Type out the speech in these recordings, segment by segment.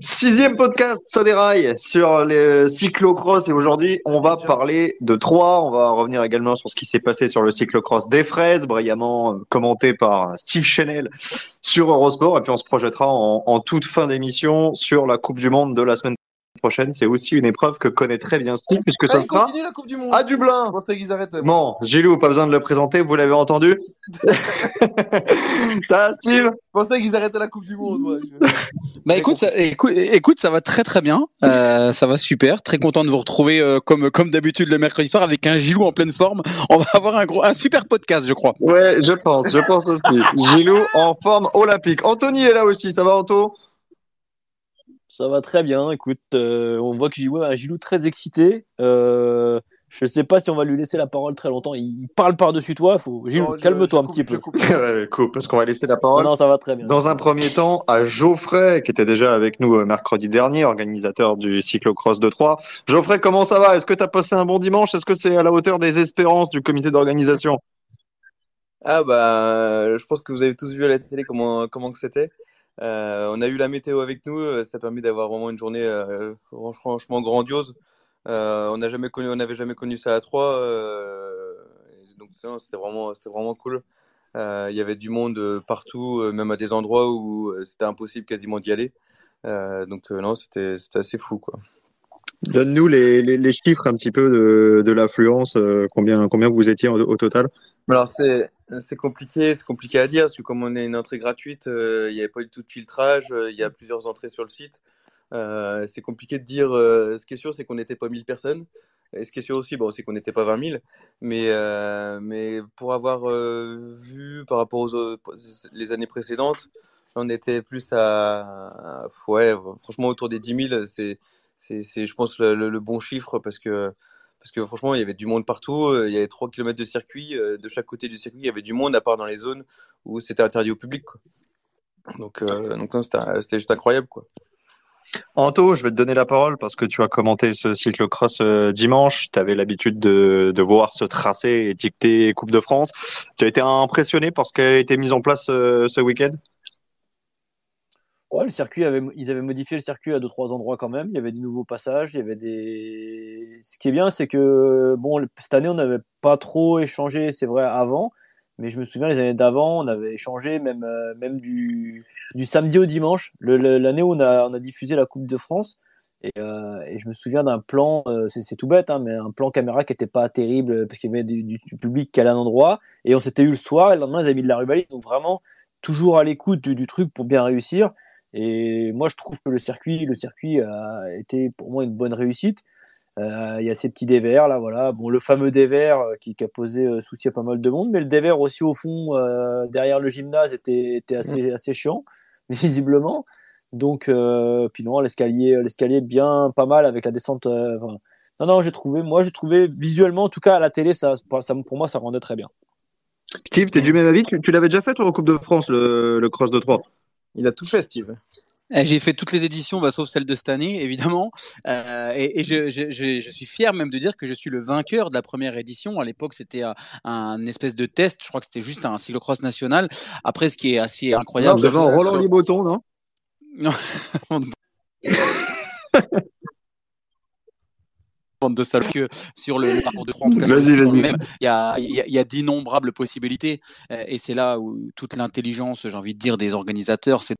Sixième podcast, ça déraille sur le cyclocross et aujourd'hui on va parler de trois. On va revenir également sur ce qui s'est passé sur le cyclocross des fraises, brillamment commenté par Steve Chanel sur Eurosport et puis on se projettera en toute fin d'émission sur la Coupe du Monde de la semaine prochaine. C'est aussi une épreuve que connaît très bien Steve puisque Ah, ça sera la Coupe du Monde. à Dublin. Qu'ils arrêtaient. Bon, Gilou, pas besoin de le présenter, vous l'avez entendu. ça va Steve Je pensais qu'ils arrêtaient la Coupe du Monde. moi. Bah écoute, ça, écoute, écoute, ça va très très bien, euh, ça va super. Très content de vous retrouver euh, comme comme d'habitude le mercredi soir avec un Gilou en pleine forme. On va avoir un gros, un super podcast, je crois. Ouais, je pense, je pense aussi. Gilou en forme olympique. Anthony est là aussi, ça va Anto? Ça va très bien. Écoute, euh, on voit que Gilou, un Gilou très excité. Euh, je sais pas si on va lui laisser la parole très longtemps. Il parle par-dessus toi. Faut... Gilou, Non, calme-toi un petit peu. coupe. Ouais, cool, parce qu'on va laisser la Non, parole. non, ça va très bien. Dans un premier temps, à Geoffrey, qui était déjà avec nous euh, mercredi dernier, organisateur du cyclocross de Troyes. Geoffrey, comment ça va? Est-ce que tu as passé un bon dimanche? Est-ce que c'est à la hauteur des espérances du comité d'organisation? Ah bah, je pense que vous avez tous vu à la télé comment comment que c'était. Euh, on a eu la météo avec nous, euh, ça permet d'avoir vraiment une journée euh, fran- franchement grandiose. On n'a jamais connu, on n'avait jamais connu ça à trois, euh, et donc ça, c'était vraiment cool. Il y avait du monde partout, même à des endroits où c'était impossible quasiment d'y aller. Donc non, c'était assez fou. Donne-nous les, chiffres un petit peu de, l'affluence, combien, vous étiez au total Alors c'est compliqué, c'est compliqué à dire parce que comme on est une entrée gratuite, euh, il n'y avait pas du tout de filtrage, euh, il y a plusieurs entrées sur le site. Euh, c'est compliqué de dire. ce qui est sûr, c'est qu'on n'était pas 1000 personnes. Et ce qui est sûr aussi, bon, c'est qu'on n'était pas 20 000. Mais, mais pour avoir vu par rapport aux les années précédentes, on était plus à, ouais, franchement autour des 10 000. C'est, je pense, le bon chiffre parce que parce que franchement, il y avait du monde partout. euh, Il y avait 3 km de circuit. euh, De chaque côté du circuit, il y avait du monde, à part dans les zones où c'était interdit au public. Quoi. Donc, euh, donc c'était juste incroyable. Quoi. Anto, je vais te donner la parole parce que tu as commenté ce cyclocross dimanche. Tu avais l'habitude de, de voir ce tracé étiqueté Coupe de France. Tu as été impressionné par ce qui a été mis en place ce week-end? Le circuit avait, ils avaient modifié le circuit à deux trois endroits quand même. Il y avait des nouveaux passages, il y avait des. Ce qui est bien, c'est que bon, cette année on n'avait pas trop échangé, c'est vrai avant, mais je me souviens les années d'avant, on avait échangé même euh, même du du samedi au dimanche. L'année où on a on a diffusé la Coupe de France et, euh, je me souviens d'un plan, euh, c'est tout bête, hein, mais un plan caméra qui était pas terrible parce qu'il y avait du, public qui allait à un endroit et on s'était eu le soir et le lendemain ils avaient mis de la rubalise, donc vraiment toujours à l'écoute du truc pour bien réussir. Et moi, je trouve que le circuit, le circuit a été pour moi une bonne réussite. Euh, Il y a ces petits dévers là, voilà. Bon, le fameux dévers euh, qui, qui a posé euh, souci à pas mal de monde, mais le dévers aussi au fond euh, derrière le gymnase était, était assez, assez chiant, visiblement. Donc, puis non, l'escalier, l'escalier bien pas mal avec la descente. enfin, non, non, j'ai trouvé, moi, j'ai trouvé visuellement, en tout cas à la télé, ça, ça, pour moi, ça rendait très bien. Steve, tu es du même avis? Tu, tu l'avais déjà fait toi en Coupe de France, le, le cross de 3 Il a tout fait, Steve. Eh, J'ai fait toutes les éditions, bah, sauf celle de cette année, évidemment. Euh, et et je, je, je, je suis fier même de dire que je suis le vainqueur de la première édition. À l'époque, c'était un, un espèce de test. Je crois que c'était juste un cyclocross national. Après, ce qui est assez incroyable, devant sur- Roland sur- Liboton, non? Non. Bande de salauds. que sur le, le parcours de Troyes, en tout cas sur le Vas-y, site en vas-y. lui-même, il y a, il y a- y a d'innombrables possibilités. Euh, et c'est là où toute l'intelligence, j'ai envie de dire, des organisateurs, c'est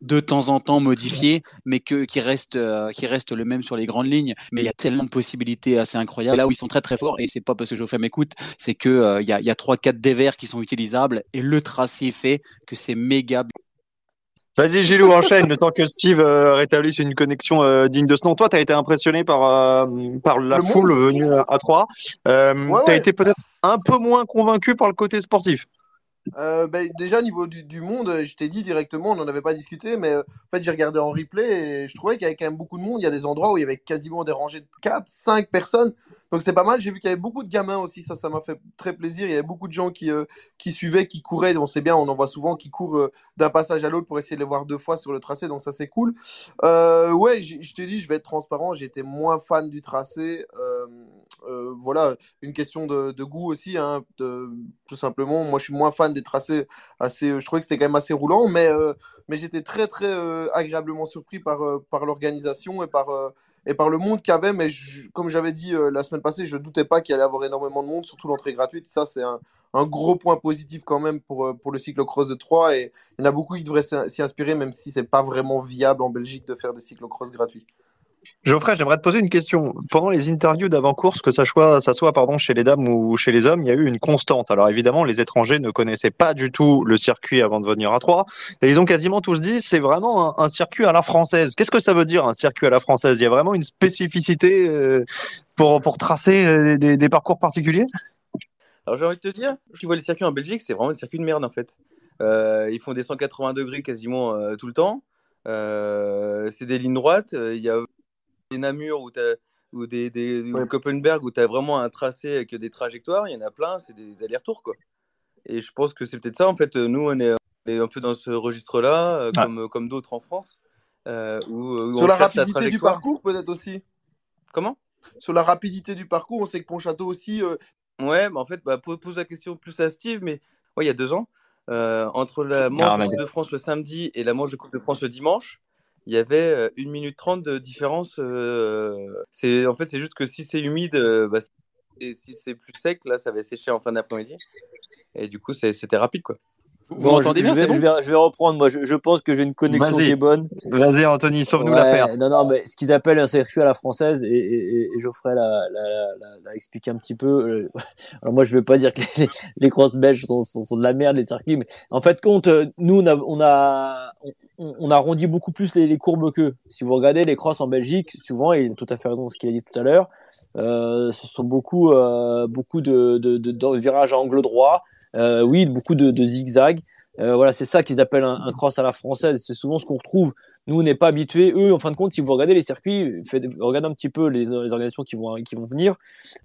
de temps en temps modifié, mais que, qui, reste, euh, qui reste le même sur les grandes lignes. Mais il y a tellement de possibilités assez incroyables. Là où ils sont très très forts, et c'est pas parce que Geoffrey m'écoute, c'est que euh, il y a, y a 3-4 dévers qui sont utilisables et le tracé fait que c'est méga. Vas-y Gilou, enchaîne le temps que Steve euh, rétablisse une connexion euh, digne de ce nom. Toi, tu as été impressionné par, euh, par la Le foule venue à 3. Euh, Ouais, tu as ouais. été peut-être un peu moins convaincu par le côté sportif. Euh, ben, déjà, au niveau du, monde, je t'ai dit directement, on n'en avait pas discuté, mais euh, en fait, j'ai regardé en replay et je trouvais qu'il y avait quand même beaucoup de monde. Il y a des endroits où il y avait quasiment des rangées de 4, 5 personnes. Donc, c'était pas mal. J'ai vu qu'il y avait beaucoup de gamins aussi. Ça, ça m'a fait très plaisir. Il y avait beaucoup de gens qui, euh, qui suivaient, qui couraient. On sait bien, on en voit souvent qui courent euh, d'un passage à l'autre pour essayer de les voir deux fois sur le tracé. Donc, ça, c'est cool. Ouais, je te dis, je vais être transparent. J'étais moins fan du tracé. Voilà, une question de, goût aussi, hein, tout simplement. Moi, je suis moins fan des tracés assez. Je trouvais que c'était quand même assez roulant, mais, euh, mais j'étais très, très euh, agréablement surpris par, euh, par l'organisation et par, euh, et par le monde qu'il y avait. Mais comme j'avais dit euh, la semaine passée, je ne doutais pas qu'il allait y avoir énormément de monde, surtout l'entrée gratuite. Ça, c'est un, gros point positif quand même pour, euh, pour le cyclocross de Troyes. Et il y en a beaucoup qui devraient s'y inspirer, même si c'est pas vraiment viable en Belgique de faire des cyclocross gratuits. Geoffrey, j'aimerais te poser une question. Pendant les interviews d'avant-course, que ça soit, ça soit pardon, chez les dames ou chez les hommes, il y a eu une constante. Alors évidemment, les étrangers ne connaissaient pas du tout le circuit avant de venir à Troyes. Et ils ont quasiment tous dit, c'est vraiment un, circuit à la française. Qu'est-ce que ça veut dire un circuit à la française? Il y a vraiment une spécificité euh, pour, pour tracer euh, des, parcours particuliers? Alors j'ai envie de te dire, tu vois les circuits en Belgique, c'est vraiment des circuits de merde en fait. Euh, ils font des 180 degrés quasiment tout le temps. C'est des lignes droites. Il y a des Namur ou, t'as- ou des, des ou Ouais. Koppenberg où tu as vraiment un tracé avec des trajectoires. Il y en a plein, c'est des allers-retours quoi. Et je pense que c'est peut-être ça en fait. Nous on est, on est un peu dans ce registre-là, euh, comme, comme d'autres en France. euh, où, où Sur on la rapidité du trajectoire. parcours, peut-être aussi. Comment? Sur la rapidité du parcours, on sait que Pontchâteau aussi. euh, Ouais, bah en fait, bah, pose, la question plus à Steve, mais ouais, il y a deux ans, euh, entre la manche Ah, de mais- Coupe de France le samedi et la manche de Coupe de France le dimanche, il y avait euh, 1 minute 30 de différence. euh, c'est, en fait, c'est juste que si c'est humide, euh, bah, c'est- si c'est plus sec, là, ça va sécher en fin d'après-midi. Et du coup, c'était rapide, quoi. Vous Bon, m'entendez je, bien je vais, bon je, vais, je vais reprendre. Moi, je, je pense que j'ai une connexion Vas-y. qui est bonne. Vas-y Anthony, sauve-nous Ouais, la paire. Non, non, mais ce qu'ils appellent un circuit à la française, et, et, et Geoffrey l'a, l'a, l'a, l'a expliqué un petit peu. euh, Alors moi, je vais pas dire que les, les crosses belges sont, sont, sont de la merde, les circuits, mais en fait, compte, euh, nous, on a, on a, on, on arrondit beaucoup plus les, les courbes qu'eux. Si vous regardez les crosses en Belgique, souvent, et il a tout à fait raison de ce qu'il a dit tout à l'heure, euh, ce sont beaucoup, euh, beaucoup de, de, de, de virages à angle droit, oui, beaucoup de, zigzags. Euh, voilà, c'est ça qu'ils appellent un, un cross à la française. C'est souvent ce qu'on retrouve. Nous, on n'est pas habitués. Eux, en fin de compte, si vous regardez les circuits, regardez un petit peu les, les organisations qui vont, qui vont venir.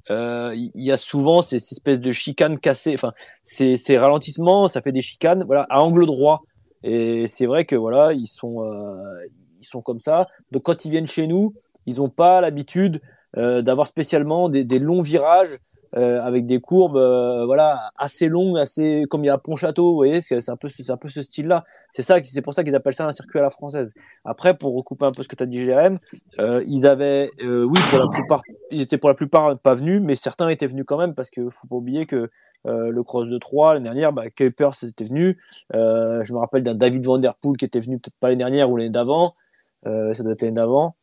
Euh, Il y a souvent ces, ces espèces de chicanes cassées. Enfin, ces, ralentissements, ça fait des chicanes. Voilà, à angle droit. Et c'est vrai que voilà, ils sont, euh, ils sont comme ça. Donc, quand ils viennent chez nous, ils n'ont pas l'habitude euh, d'avoir spécialement des longs virages euh, avec des courbes euh, voilà assez longues assez comme il y a Pontchâteau vous voyez c'est un peu ce- c'est un peu ce style là c'est ça c'est pour ça qu'ils appellent ça un circuit à la française. Après pour recouper un peu ce que tu as dit Jérém euh, ils avaient euh, oui pour la plupart ils étaient pour la plupart pas venus mais certains étaient venus quand même parce que faut pas oublier que euh, le cross de Troyes l'année dernière bah, Kuipers était venu. Euh, je me rappelle d'un David Van Der Poel qui était venu peut-être pas l'année dernière ou l'année d'avant. Ça doit être l'année d'avant.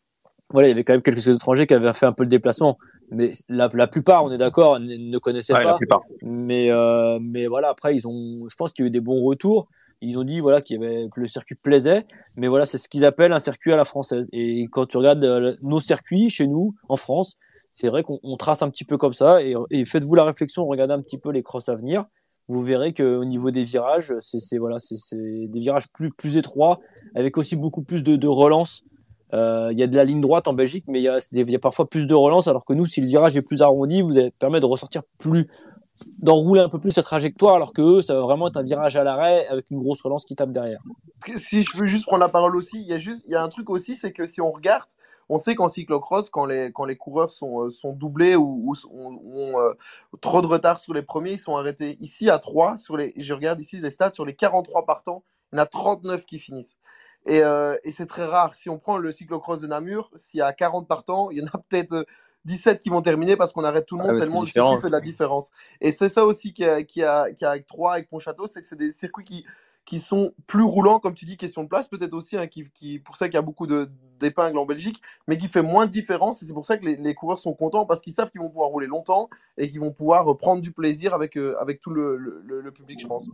Voilà, il y avait quand même quelques étrangers qui avaient fait un peu le déplacement, mais la, la plupart, on est d'accord, ne, connaissaient Ouais, la pas. plupart. Mais euh, mais voilà, après ils ont, je pense qu'il y a eu des bons retours. Ils ont dit voilà qu'il y avait que le circuit plaisait, mais voilà c'est ce qu'ils appellent un circuit à la française. Et quand tu regardes euh, nos circuits chez nous en France, c'est vrai qu'on on trace un petit peu comme ça. Et, et faites-vous la réflexion, regardez un petit peu les crosses à venir. Vous verrez que au niveau des virages, c'est voilà, c'est c'est des virages plus plus étroits, avec aussi beaucoup plus de, de relance. Euh, Il y a de la ligne droite en Belgique, mais il y a, parfois plus de relance, alors que nous, si le virage est plus arrondi, vous permet de ressortir plus, d'enrouler un peu plus cette trajectoire, alors que eux, ça va vraiment être un virage à l'arrêt avec une grosse relance qui tape derrière. Si je peux juste prendre la parole aussi, il y a y a un truc aussi, c'est que si on regarde, on sait qu'en cyclocross, quand les, quand les coureurs sont, euh, sont doublés ou, ont euh, trop de retard sur les premiers, ils sont arrêtés ici à 3. Sur les, je regarde ici les stats, sur les 43 partants, il y en a 39 qui finissent. Et, euh, et c'est très rare. Si on prend le cyclocross de Namur, s'il y a 40 partants, il y en a peut-être euh, 17 qui vont terminer parce qu'on arrête tout le Ah monde ouais, tellement le circuit fait de la différence. Et c'est ça aussi qui a, qui a, qui a avec Troyes, avec Pontchâteau, c'est que c'est des circuits qui, qui sont plus roulants, comme tu dis, question de place, peut-être aussi, hein, qui, qui, pour ça qu'il y a beaucoup d'épingles en Belgique, mais qui fait moins de différence. Et c'est pour ça que les, les coureurs sont contents parce qu'ils savent qu'ils vont pouvoir rouler longtemps et qu'ils vont pouvoir prendre du plaisir avec, euh, avec tout le, le, le public, je pense.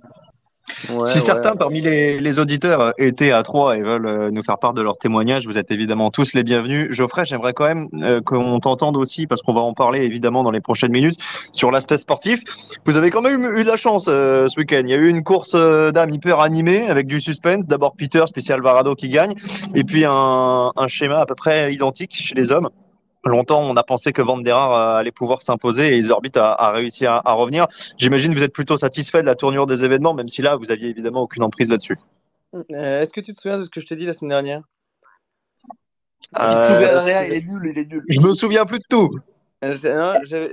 Ouais, si ouais. certains parmi les, les, auditeurs étaient à Troyes et veulent euh, nous faire part de leur témoignage, vous êtes évidemment tous les bienvenus. Geoffrey, j'aimerais quand même euh, qu'on t'entende aussi, parce qu'on va en parler évidemment dans les prochaines minutes, sur l'aspect sportif. Vous avez quand même eu de la chance euh, ce week-end. Il y a eu une course euh, d'âme hyper animée avec du suspense. D'abord Peter, spécial Varado qui gagne, et puis un, un schéma à peu près identique chez les hommes longtemps, on a pensé que Van der Haar allait pouvoir s'imposer et Isorbit a, a réussi à, à revenir. J'imagine que vous êtes plutôt satisfait de la tournure des événements, même si là, vous aviez évidemment aucune emprise là-dessus. Euh, Est-ce que tu te souviens de ce que je t'ai dit la semaine dernière? Euh, il, rien, il est nul, il est nul. Je me souviens plus de tout. Euh,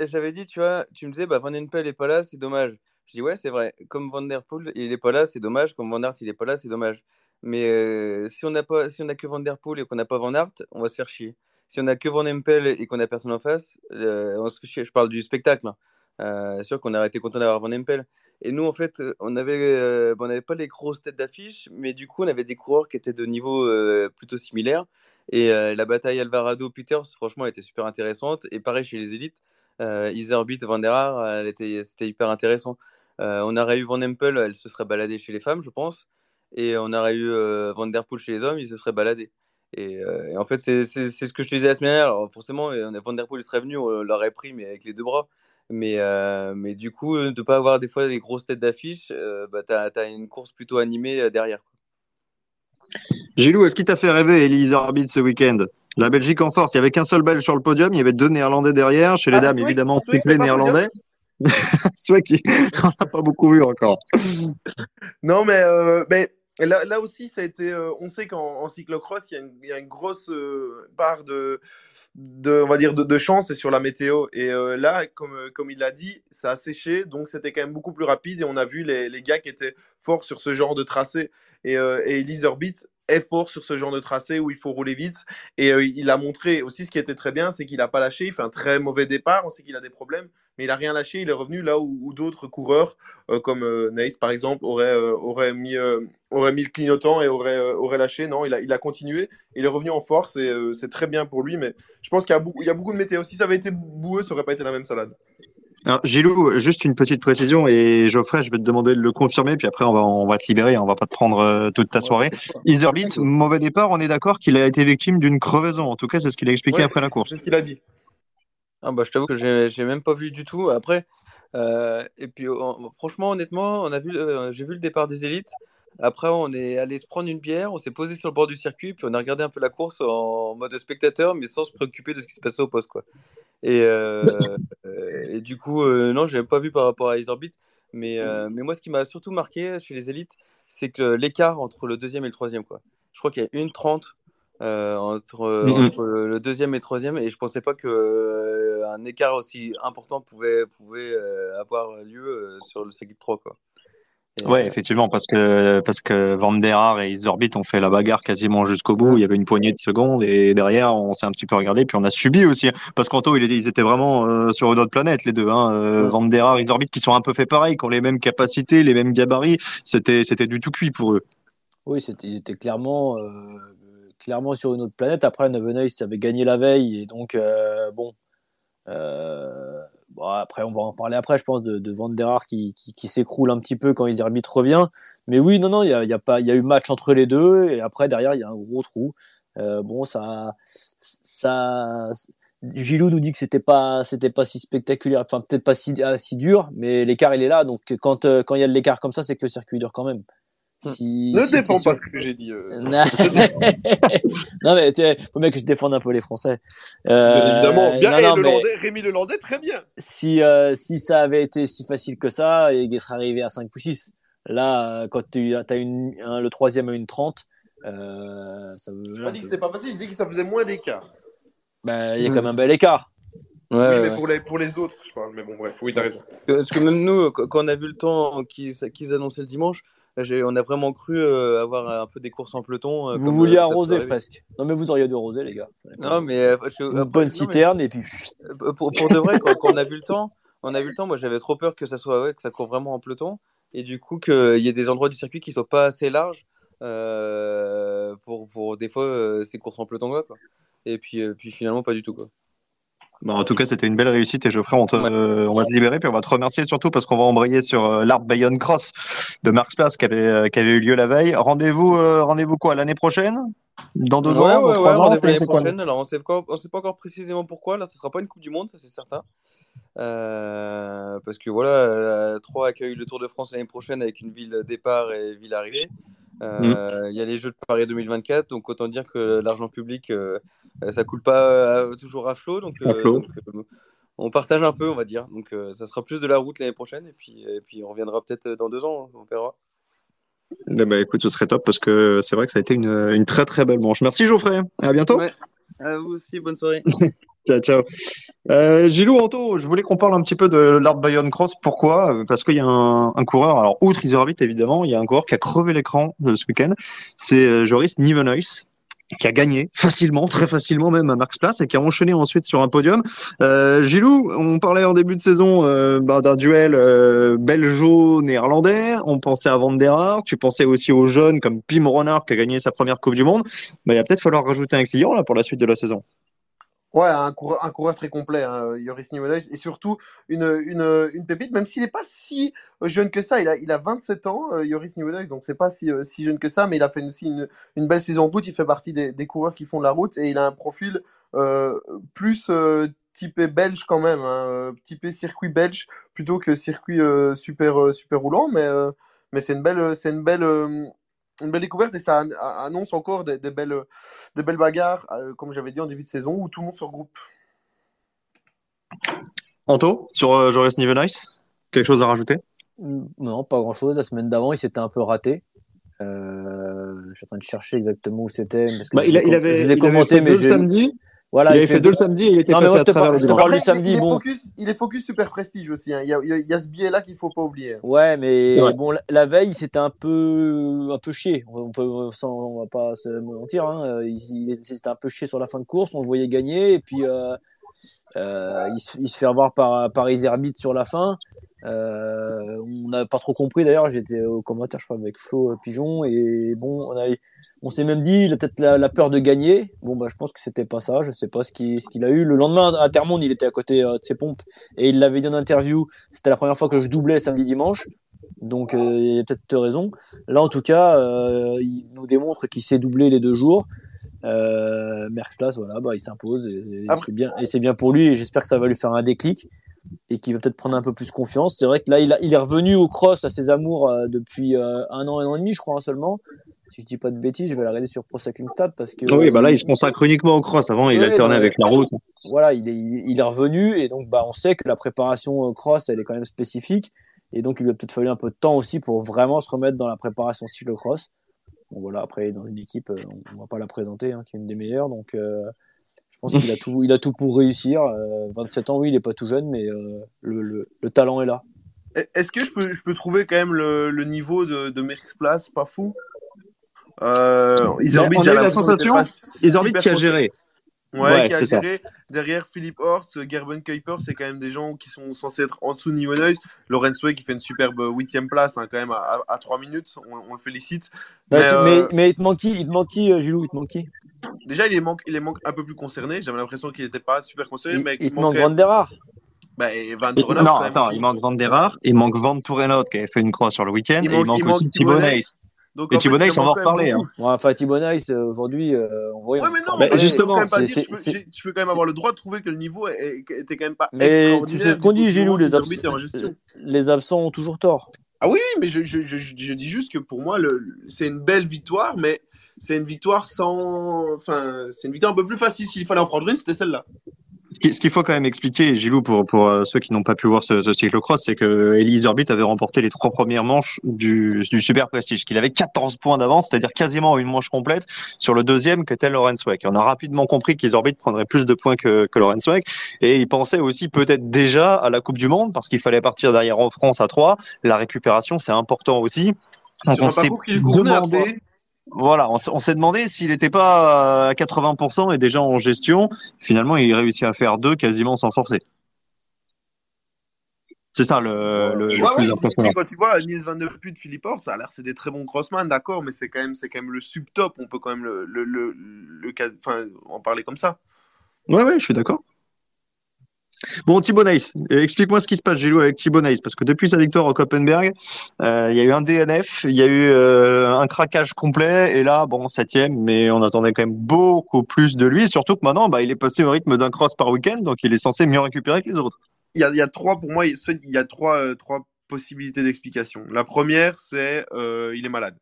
j'avais dit, tu vois, tu me disais, bah, Van Empel est pas là, c'est dommage. Je dis, ouais, c'est vrai. Comme Van Der Poel, il est pas là, c'est dommage. Comme Van Aert, il est pas là, c'est dommage. Mais euh, si on n'a pas, si que Van Der Poel et qu'on n'a pas Van Aert, on va se faire chier si on a que Van Empel et qu'on a personne en face, euh, je parle du spectacle. Hein. Euh, sûr qu'on aurait été content d'avoir Van Empel. Et nous, en fait, euh, on n'avait pas les grosses têtes d'affiche, mais du coup, on avait des coureurs qui étaient de niveau plutôt similaire. Et la bataille Alvarado-Peters, franchement, elle était super intéressante. Et pareil chez les élites, euh, Iserbit, Van der Haar, c'était hyper intéressant. on aurait eu Van Empel, elle se serait baladée chez les femmes, je pense. Et on aurait eu Van Der Poel chez les hommes, il se serait baladé. Et, euh, et, en fait, c'est ce que je te disais la semaine dernière. Alors forcément, on a Van Der Poel serait venu, on l'aurait pris, mais avec les deux bras. Mais, euh, mais du coup, de ne pas avoir des fois des grosses têtes d'affiche, euh, bah, tu as, as, une course plutôt animée derrière. Gilou, est-ce qu'il t'a fait rêver, Elise Arbit, ce week-end? La Belgique en force. Il n'y avait qu'un seul Belge sur le podium, il y avait deux Néerlandais derrière. Chez les ah, dames, évidemment, triplé néerlandais. Soit qui, on n'a pas beaucoup vu encore. non, mais, euh, mais Là, là, aussi, ça a été. Euh, on sait qu'en cyclocross, il y, a une, grosse euh, part de, on va dire, de, chance sur la météo. Et euh, là, comme, comme il l'a dit, ça a séché, donc c'était quand même beaucoup plus rapide. Et on a vu les, les gars qui étaient forts sur ce genre de tracé. Et, et Orbit est fort sur ce genre de tracé où il faut rouler vite. Et il a montré aussi ce qui était très bien, c'est qu'il n'a pas lâché. Il fait un très mauvais départ. On sait qu'il a des problèmes, mais il n'a rien lâché. Il est revenu là où, où d'autres coureurs, euh, comme euh, Nace par exemple, auraient, aurait mis, aurait mis le clignotant et aurait lâché. Non, il a, il a continué. Il est revenu en force et c'est très bien pour lui. Mais je pense qu'il y, a beaucoup, il y a beaucoup de météo. Si ça avait été boueux, ça n'aurait pas été la même salade. Alors, Gilou, juste une petite précision et Geoffrey, je vais te demander de le confirmer, puis après on va on va te libérer, on va pas te prendre euh, toute ta soirée. Iserbit, mauvais départ, on est d'accord qu'il a été victime d'une crevaison. En tout cas, c'est ce qu'il a expliqué ouais, après la course. C'est ce qu'il a dit. Ah bah je t'avoue que j'ai même pas vu du tout. Après, euh, et puis on, franchement, honnêtement, on a vu, euh, j'ai vu le départ des élites. Après, on est allé se prendre une bière, on s'est posé sur le bord du circuit, puis on a regardé un peu la course en mode spectateur, mais sans se préoccuper de ce qui se passait au poste, quoi. Et, euh, et du coup, euh, non, je n'avais pas vu par rapport à Isorbit. Mais, euh, mais moi, ce qui m'a surtout marqué chez les élites, c'est que l'écart entre le deuxième et le troisième, quoi. Je crois qu'il y a une trente euh, entre, mm -hmm. entre, le deuxième et le troisième, et je pensais pas que euh, un écart aussi important pouvait, pouvait avoir lieu sur le circuit 3, quoi. Et ouais, euh... effectivement, parce que parce que Van der Haar et Isorbit ont fait la bagarre quasiment jusqu'au bout. Il y avait une poignée de secondes et derrière, on s'est un petit peu regardé, puis on a subi aussi. Parce qu'Anto, ils étaient vraiment euh, sur une autre planète, les deux. Hein. Euh, ouais. Van der Haar, Isorbit, qui sont un peu fait pareil, qui ont les mêmes capacités, les mêmes gabarits. C'était c'était du tout cuit pour eux. Oui, ils étaient clairement euh, clairement sur une autre planète. Après, Neveneuil avait gagné la veille et donc bon. Bon, après, on va en parler après, je pense, de, de Van der Haar qui, qui, s'écroule un petit peu quand Iserbit revient. Mais oui, non, non, il y a, y a eu match entre les deux et après derrière il y a un gros trou. Euh, bon, ça, ça, Gilou nous dit que c'était pas, c'était pas si spectaculaire, enfin peut-être pas si, si dur, mais l'écart il est là. Donc quand euh, quand il y a de l'écart comme ça, c'est que le circuit dure quand même. Si, ne si défends pas ce que j'ai dit. Euh... non mais tu faut bien que je défende un peu les Français. Euh, évidemment, bien. Non, et non, le Landais, Rémi Le Landais, très bien. Si euh, si ça avait été si facile que ça, il serait arrivé à 5 ou 6. Là, quand tu as une, un, le troisième à une 30, euh, ça veut. Je pas dit que c'était pas facile, je dis que ça faisait moins d'écart. Ben, il y a quand même un bel écart. Ouais, oui, mais pour les, pour les autres, je parle. Mais bon, bref, oui, t'as raison. Parce que même nous, quand on a vu le temps qu'ils qu annonçaient le dimanche, on a vraiment cru euh, avoir un peu des courses en peloton. Euh, vous comme, vouliez arroser presque. Non, mais vous auriez dû arroser, les gars. Non, mais. Euh, je, Une bonne citerne mais, et puis. Pour, pour de vrai, quand, quand, on a vu le temps, on a vu le temps. Moi, j'avais trop peur que ça soit, ouais, que ça court vraiment en peloton. et du coup qu'il y ait des endroits du circuit qui soient pas assez larges euh, pour, pour des fois euh, ces courses en peloton quoi. Et puis, euh, puis finalement pas du tout quoi. Bon, en tout cas, c'était une belle réussite et Geoffrey, on, te, euh, on va te libérer puis on va te remercier surtout parce qu'on va embrayer sur euh, l'Art Bayonne Cross de Marx Place qui avait, euh, qui avait eu lieu la veille. Rendez-vous, euh, rendez-vous quoi l'année prochaine? Dans deux Ouais, trois rendez-vous l'année prochaine. Alors, on sait pas, on sait pas encore précisément pourquoi. Là, ce sera pas une Coupe du Monde, ça c'est certain. Euh, parce que voilà, la 3 accueille le Tour de France l'année prochaine avec une ville départ et ville arrivée. Euh, Il y a les Jeux de Paris 2024, donc autant dire que l'argent public, euh, ça coule pas euh, toujours à flot. Donc, À euh, flot. donc, euh, on partage un peu, on va dire. Donc, euh, ça sera plus de la route l'année prochaine, et puis, et puis on reviendra peut-être dans deux ans, on verra. Eh ben, écoute, ce serait top parce que c'est vrai que ça a été une, une très très belle manche. Merci Geoffrey, à bientôt. Ouais. À vous aussi, bonne soirée. Ciao, ciao. Euh, Gilou, Anto, je voulais qu'on parle un petit peu de l'Art Bayonne Cross. Pourquoi? Parce qu'il y a un, coureur, alors outre Isorbit évidemment, il y a un coureur qui a crevé l'écran euh, ce week-end. C'est euh, Joris Nivenhuis qui a gagné facilement, très facilement même à Marx Place et qui a enchaîné ensuite sur un podium. Gilou, on parlait en début de saison bah, d'un duel belgeo-néerlandais. On pensait à Van. Tu pensais aussi aux jeunes comme Pim Ronard qui a gagné sa première Coupe du Monde. Bah, il va peut-être falloir rajouter un client là pour la suite de la saison. Ouais, un coureur, un coureur très complet, hein, Yoris Nimenhuis, et surtout une, une, une pépite, même s'il n'est pas si jeune que ça. Il a, il a 27 ans, euh, Yoris Nimenhuis, donc c'est pas si, euh, si jeune que ça, mais il a fait aussi une, une belle saison en route. Il fait partie des, des coureurs qui font de la route et il a un profil euh, plus euh, typé belge quand même, hein, euh, typé circuit belge plutôt que circuit euh, super, euh, super roulant, mais, euh, mais c'est une belle, c'est une belle, euh, une belle découverte et ça an- annonce encore des, des belles, des belles bagarres, euh, comme j'avais dit en début de saison, où tout le monde se regroupe. Anto, sur euh, Joris Nivenhuis, quelque chose à rajouter? Non, pas grand-chose. La semaine d'avant, il s'était un peu raté. Euh, je suis en train de chercher exactement où c'était. Bah, je il, avait, je l'ai commenté, mais j'ai. samedi. Voilà, il avait fait deux le samedi et il était Non, mais moi, je te parle- je te parle du samedi, il, est bon. focus, il est focus super prestige aussi. hein. Il, y a, il y ce biais-là qu'il faut pas oublier. Ouais, mais bon, la, la veille, c'était un peu, un peu chier. On peut, sans, on va pas se mentir. Hein. Il- c'était un peu chier sur la fin de course. On le voyait gagner et puis euh, euh, il, se, il se fait avoir par par Iserbit sur la fin. Euh, on n'a pas trop compris d'ailleurs. J'étais au commentaire, je crois, avec Flo euh, Pigeon et bon, on a, on s'est même dit, il a peut-être la, la peur de gagner. Bon, bah, je pense que c'était pas ça. Je sais pas ce qu'il ce qu'il a eu. Le lendemain, à Termonde, il était à côté euh, de ses pompes et il l'avait dit en interview. C'était la première fois que je doublais samedi dimanche. Donc, euh, il y a peut-être raison. Là, en tout cas, euh, il nous démontre qu'il sait doubler les deux jours. Euh, Merckx voilà, bah, il s'impose et, et c'est bien, et c'est bien pour lui. Et j'espère que ça va lui faire un déclic et qu'il va peut-être prendre un peu plus confiance. C'est vrai que là, il, a- il est revenu au cross à ses amours euh, depuis euh, un an, un an et demi, je crois hein, seulement. Si je dis pas de bêtises, je vais la regarder sur Pro Cycling Stat parce que Oui, bah là, il se consacre uniquement au cross. Avant, il alternait bah, avec la route. voilà, il est, il est revenu et donc bah on sait que la préparation euh, cross elle est quand même spécifique et donc il lui a peut-être fallu un peu de temps aussi pour vraiment se remettre dans la préparation cyclocross. Bon voilà, après dans une équipe euh, on, on va pas la présenter hein, qui est une des meilleures donc euh, je pense qu'il a tout il a tout pour réussir. Euh, 27 ans oui, il est pas tout jeune mais euh, le, le, le talent est là. E- Est-ce que je peux, je peux trouver quand même le, le niveau de, de Merckx Place pas fou? Euh, Isorbit, on a j'ai la sensation, Isorbit qui a géré. Ouais, Ouais, qui a ça. Derrière Philippe Hortz, Gerben Kuiper, c'est quand même des gens qui sont censés être en dessous de Nivenhuis. Lorenz Way qui fait une superbe huitième place, hein, quand même, à, à 3 minutes. On, on le félicite. Bah, Mais, tu- euh, mais, mais il te manque qui Il te manque qui euh, Gilou Il te manque qui Déjà, il est, manque, il est manque un peu plus concerné. J'avais l'impression qu'il n'était pas super concerné. Il, mais il te manque manque quand Van même- der Aert. bah, et Van non, quand même, attends, il manque Van il manque Van Tourenhout qui avait fait une croix sur le week-end, Il et il manque- manque il manque aussi Thibaut. Donc, Et Thibaut on va en reparler. hein. Ouais, enfin Thibaut Nice euh, aujourd'hui euh, on voit Ouais, mais non, mais- mais je peux justement, quand même pas c'est- dire, je peux, je quand même avoir le droit de trouver que le niveau était quand même pas Mais tu extraordinaire. sais ce qu'on dit, Gilou, les, abs- les absents ont toujours tort. Ah oui, mais je, je, je, je dis juste que pour moi, le, c'est une belle victoire, mais c'est une victoire sans. Enfin, c'est une victoire un peu plus facile. S'il fallait en prendre une, c'était celle-là. Ce qu'il faut quand même expliquer, Gilou, pour, pour euh, ceux qui n'ont pas pu voir ce, ce cyclocross, c'est que Elise Orbit avait remporté les trois premières manches du, du Super Prestige, qu'il avait 14 points d'avance, c'est-à-dire quasiment une manche complète sur le deuxième que était Lorenz Weck. On a rapidement compris qu'Elise Orbit prendrait plus de points que, que Lorenz Weck, et il pensait aussi peut-être déjà à la Coupe du Monde, parce qu'il fallait partir derrière en France à 3. La récupération, c'est important aussi. Donc on s'est demandé, voilà, on, s'est demandé s'il n'était pas à 80% et déjà en gestion. Finalement, il réussit à faire deux quasiment sans forcer. C'est ça le, le, Ouais, le plus impressionnant. quand tu vois Niels Van Der Put, Philippe Horst, ça a l'air c'est des très bons crossman, d'accord, mais c'est quand même c'est quand même le subtop. On peut quand même le le le, en parler comme ça. Ouais, ouais, je suis d'accord. Bon, Thibaut explique-moi ce qui se passe, Gilou, avec Thibaut parce que depuis sa victoire au Copenberg, euh, il y a eu un DNF, il y a eu euh, un craquage complet, et là, bon, septième, mais on attendait quand même beaucoup plus de lui, surtout que maintenant, bah, il est passé au rythme d'un cross par week-end, donc il est censé mieux récupérer que les autres. Il y a, trois pour moi, il y a trois euh, trois possibilités d'explication. La première, c'est il est malade.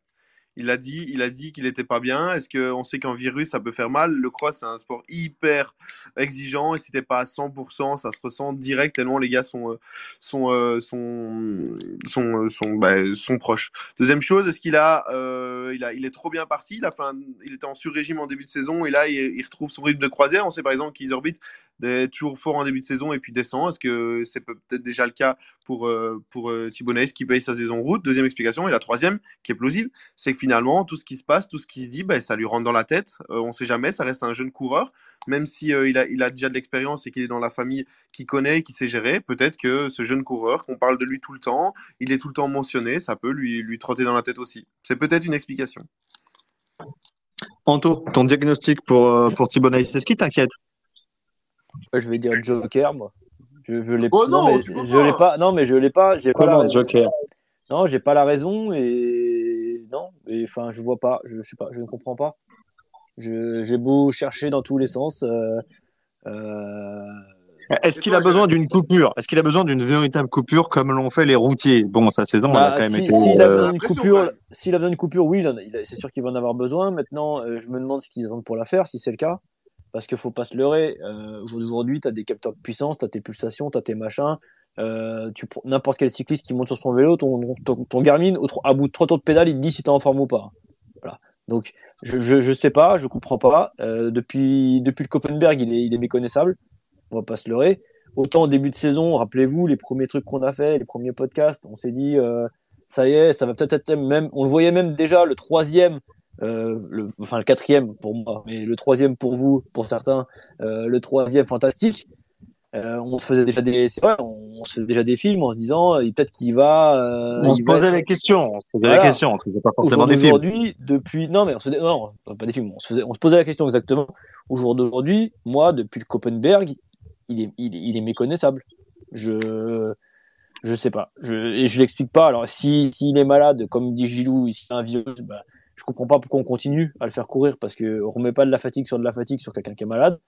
Il a dit, il a dit qu'il était pas bien. Est-ce qu'on sait qu'un virus, ça peut faire mal? Le cross, c'est un sport hyper exigeant. Et si t'es pas à 100%, ça se ressent direct tellement les gars sont, euh, euh, sont, sont, euh, bah, sont proches. Deuxième chose, est-ce qu'il a, il a, il est trop bien parti? Il a il était en sur-régime en début de saison et là, il, il retrouve son rythme de croisière. On sait par exemple qu'ils orbitent toujours fort en début de saison et puis descend. Est-ce que c'est peut-être déjà le cas pour, euh, pour euh, qui paye sa saison route? Deuxième explication. Et la troisième, qui est plausible, c'est que finalement, tout ce qui se passe, tout ce qui se dit, ben, ça lui rentre dans la tête. Euh, on ne sait jamais, ça reste un jeune coureur. Même si il, a, déjà de l'expérience et qu'il est dans la famille qui connaît et qui sait gérer, peut-être que ce jeune coureur, qu'on parle de lui tout le temps, il est tout le temps mentionné, ça peut lui, trotter dans la tête aussi. C'est peut-être une explication. Anto, ton diagnostic pour, pour Nice, est-ce qui t'inquiète? Je vais dire Joker, moi. Je, je l'ai Oh non, mais je pas. l'ai pas. Non, mais je l'ai pas. J'ai pas la. Joker? Non, j'ai pas la raison et non. Et enfin, je vois pas. Je, je sais pas. Je ne comprends pas. J'ai beau chercher dans tous les sens. Euh, euh, Est-ce qu'il a besoin d'une coupure? Est-ce qu'il a besoin d'une véritable coupure comme l'ont fait les routiers? Bon, sa saison, elle a bah, quand même si- été. s'il a euh, besoin d'une pression, coupure, quand même. s'il a besoin d'une coupure, oui, c'est sûr qu'il va en avoir besoin. Maintenant, euh, je me demande ce qu'ils attendent pour la faire, si c'est le cas. Parce qu'il faut pas se leurrer. Euh, Aujourd'hui, tu as des capteurs de puissance, tu as tes pulsations, tu as tes machins. Euh, N'importe quel cycliste qui monte sur son vélo, ton, Garmin, à bout de trois tours de pédale, il te dit si tu es en forme ou pas. Voilà. Donc, je, je, je sais pas, je comprends pas. Euh, depuis, depuis le Copenberg, il est, méconnaissable. On va pas se leurrer. Autant au début de saison, rappelez-vous, les premiers trucs qu'on a fait, les premiers podcasts, on s'est dit, ça y est, ça va peut-être être même, on le voyait même déjà, le troisième, euh, le, enfin le quatrième pour moi, mais le troisième pour vous, pour certains, euh, le troisième fantastique. Euh, on se faisait déjà des, c'est vrai, on, se faisait déjà des films en se disant, euh, peut-être qu'il va, euh, On se posait être- les questions. On se posait Voilà. les questions. On pas forcément des films. d'aujourd'hui, depuis non mais on se non pas des films, on se faisait, on se posait la question exactement. Au jour d'aujourd'hui, moi depuis le Copenberg, il est, il, est- il est méconnaissable. Je je sais pas, je, et je l'explique pas. Alors si s'il est malade, comme dit Gilou, s'il a un virus, bah, je comprends pas pourquoi on continue à le faire courir parce que on remet pas de la fatigue sur de la fatigue sur quelqu'un qui est malade,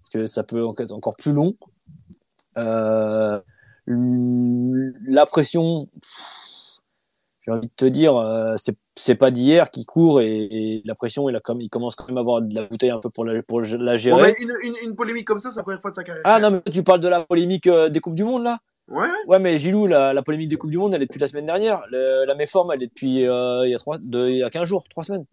parce que ça peut être encore plus long. Euh, la pression, j'ai envie de te dire, euh, c'est pas d'hier qui court et, et la pression, il, a comme, il commence quand même à avoir de la bouteille un peu pour la, pour la Bon, gérer. mais une, une, une polémique comme ça, c'est la première fois de sa carrière. Ah non, mais tu parles de la polémique euh, des Coupes du Monde là? Ouais. Ouais, mais Gilou, la, la polémique des Coupes du Monde, elle est depuis la semaine dernière. Le- la méforme, elle est depuis euh, il, y a trois, de, il y a 15 jours, 3 semaines.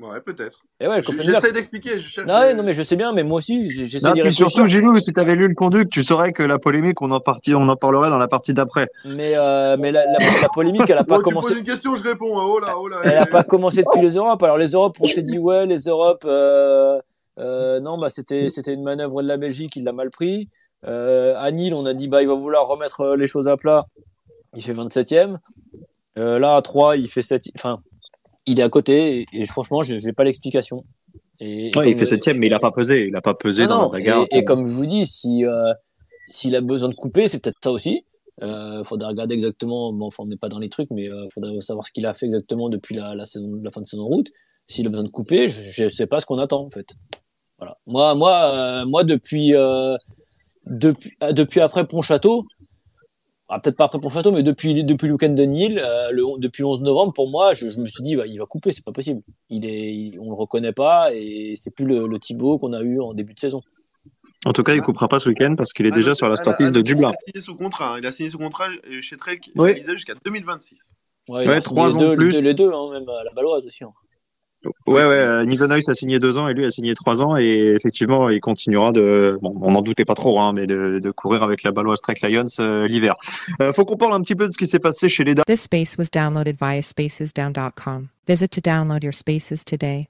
Ouais, peut-être. Et ouais. J'essaie d'expliquer. Je. Non, ouais, non, mais je sais bien, mais moi aussi, j'ai- j'essaie d'y puis réfléchir. surtout, Gilou, si tu avais lu le conduct, tu saurais que la polémique, on en, partie, on en parlerait dans la partie d'après. Mais, euh, mais la, la, la polémique, elle a pas tu commencé. poses une question, je réponds. Oh là, oh là. Elle a pas commencé depuis les Europes. Alors les Europes, on s'est dit ouais, les Europes, euh, euh, non, bah c'était c'était une manœuvre de la Belgique, il l'a mal pris. Euh, à Nîmes, on a dit bah il va vouloir remettre euh, les choses à plat. Il fait 27e. Euh, là à 3, il fait 7 Enfin, il est à côté et, et franchement, j'ai j'ai pas l'explication. Et, et Ouais, comme- il fait septième, mais il a pas pesé. Il a pas pesé non, dans non, la bagarre. Et, et comme je vous dis, si euh, s'il a besoin de couper, c'est peut-être ça aussi. Euh, faudrait regarder exactement. Bon, enfin, on n'est pas dans les trucs, mais euh, faudrait savoir ce qu'il a fait exactement depuis la, la saison, la fin de saison route. S'il a besoin de couper, je, je sais pas ce qu'on attend en fait. Voilà. Moi, moi, moi depuis depuis euh, depuis après Pontchâteau. Ah, peut-être pas après Pontchâteau, mais depuis depuis le week-end de Nîmes, euh, le, depuis le 11 novembre, pour moi, je, je me suis dit, bah, il va couper, c'est pas possible. Il est, il- on le reconnaît pas et c'est plus le, le Thibaut qu'on a eu en début de saison. En tout cas, il coupera pas ce week-end parce qu'il est Ah, déjà non, sur la startlist ah, de Dublin. Il a signé sous contrat. hein. Il a signé sous contrat chez Trek. Oui. Jusqu'à 2026. Ouais, il Ouais, a signé trois les ans deux, de plus. Les deux, les deux, hein, même à la Baloise aussi. hein. Ouais, ouais, euh, a signé deux ans et lui a signé trois ans et effectivement, il continuera de, bon, on n'en doutait pas trop, hein, mais de, de courir avec la Baloise Trek Lions euh, l'hiver. Euh, faut qu'on parle un petit peu de ce qui s'est passé chez les dames. This space was downloaded via spacesdown.com. Visit to download your spaces today.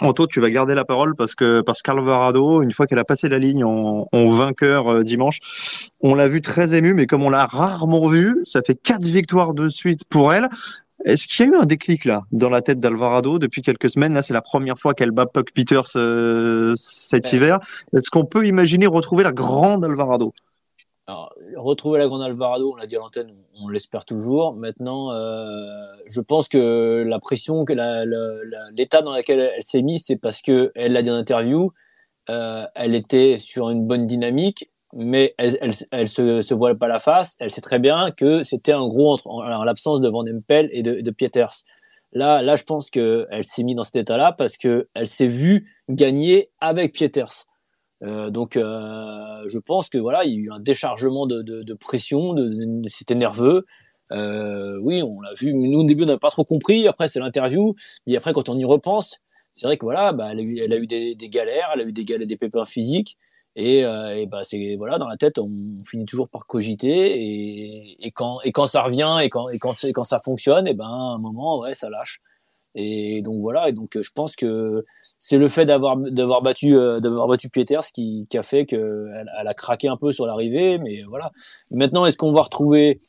Anto, tu vas garder la parole parce que parce qu'Alvarado, une fois qu'elle a passé la ligne en, en vainqueur euh, dimanche, on l'a vu très ému, mais comme on l'a rarement vu, ça fait quatre victoires de suite pour elle. Est-ce qu'il y a eu un déclic là dans la tête d'Alvarado depuis quelques semaines? Là, c'est la première fois qu'elle bat Puck Peters euh, cet Ouais. hiver. Est-ce qu'on peut imaginer retrouver la grande Alvarado? Alors, retrouver la grande Alvarado, on l'a dit à l'antenne, on, l'espère toujours. Maintenant, euh, je pense que la pression, que la- la- la- l'état dans lequel elle s'est mise, c'est parce que elle l'a dit en interview, euh, elle était sur une bonne dynamique, mais elle, elle, se, se voile pas la face. Elle sait très bien que c'était un gros entre en, en l'absence de Van Empel et de, de Pieters. Là, là, je pense que elle s'est mise dans cet état-là parce que elle s'est vue gagner avec Pieters. Euh, donc, euh, je pense que voilà, il y a eu un déchargement de, pression, c'était nerveux. Euh, oui, on l'a vu. Nous, au début, on n'a pas trop compris. Après, c'est l'interview. Et après, quand on y repense, c'est vrai que voilà, bah, elle a eu, elle a eu des, des galères, elle a eu des galères, des pépins physiques. Et, euh, et bah, c'est voilà, dans la tête, on finit toujours par cogiter. Et, et quand et quand ça revient et quand et quand, et quand ça fonctionne, et ben à un moment, ouais, ça lâche. Et donc voilà. Et donc, euh, je pense que c'est le fait d'avoir d'avoir battu euh, d'avoir battu Pieters qui, qui a fait que elle, elle a craqué un peu sur l'arrivée mais voilà maintenant est-ce qu'on va retrouver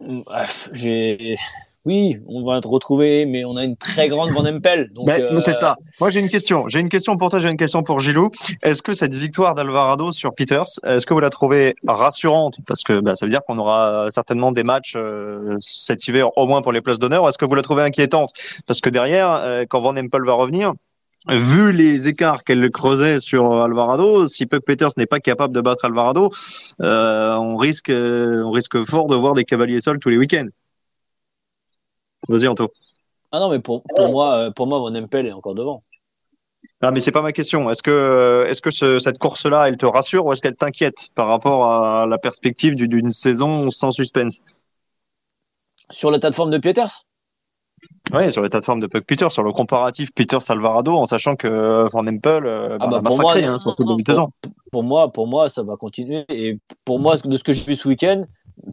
Bref, j'ai oui on va te retrouver mais on a une très grande Van Empel donc Ben, euh, C'est ça. Moi, j'ai une question. J'ai une question pour toi, j'ai une question pour Gilou. Est-ce que cette victoire d'Alvarado sur Peters, est-ce que vous la trouvez rassurante? Parce que bah, ça veut dire qu'on aura certainement des matchs euh, cet hiver, au moins pour les places d'honneur. Est-ce que vous la trouvez inquiétante? Parce que derrière, euh, quand Van Empel va revenir, vu les écarts qu'elle creusait sur Alvarado, si Puck Peters n'est pas capable de battre Alvarado, euh, on risque, euh, on risque fort de voir des cavaliers seuls tous les week-ends. Vas-y, Anto. ah non mais pour pour moi euh, pour moi Van Empel est encore devant Ah, mais c'est pas ma question. Est-ce que, euh, est-ce que ce- cette course-là, elle te rassure ou est-ce qu'elle t'inquiète par rapport à la perspective du- d'une saison sans suspense? Sur l'état de forme de Pieters Oui, sur l'état de forme de Puck Peters, sur le comparatif Peters-Alvarado, en sachant que Van Empel euh, Ah bah, bah, l'a pour moi, massacré non, hein, sur non, toute non, la saison. pour moi, pour moi, ça va continuer. Et pour moi, de ce que j'ai vu ce week-end,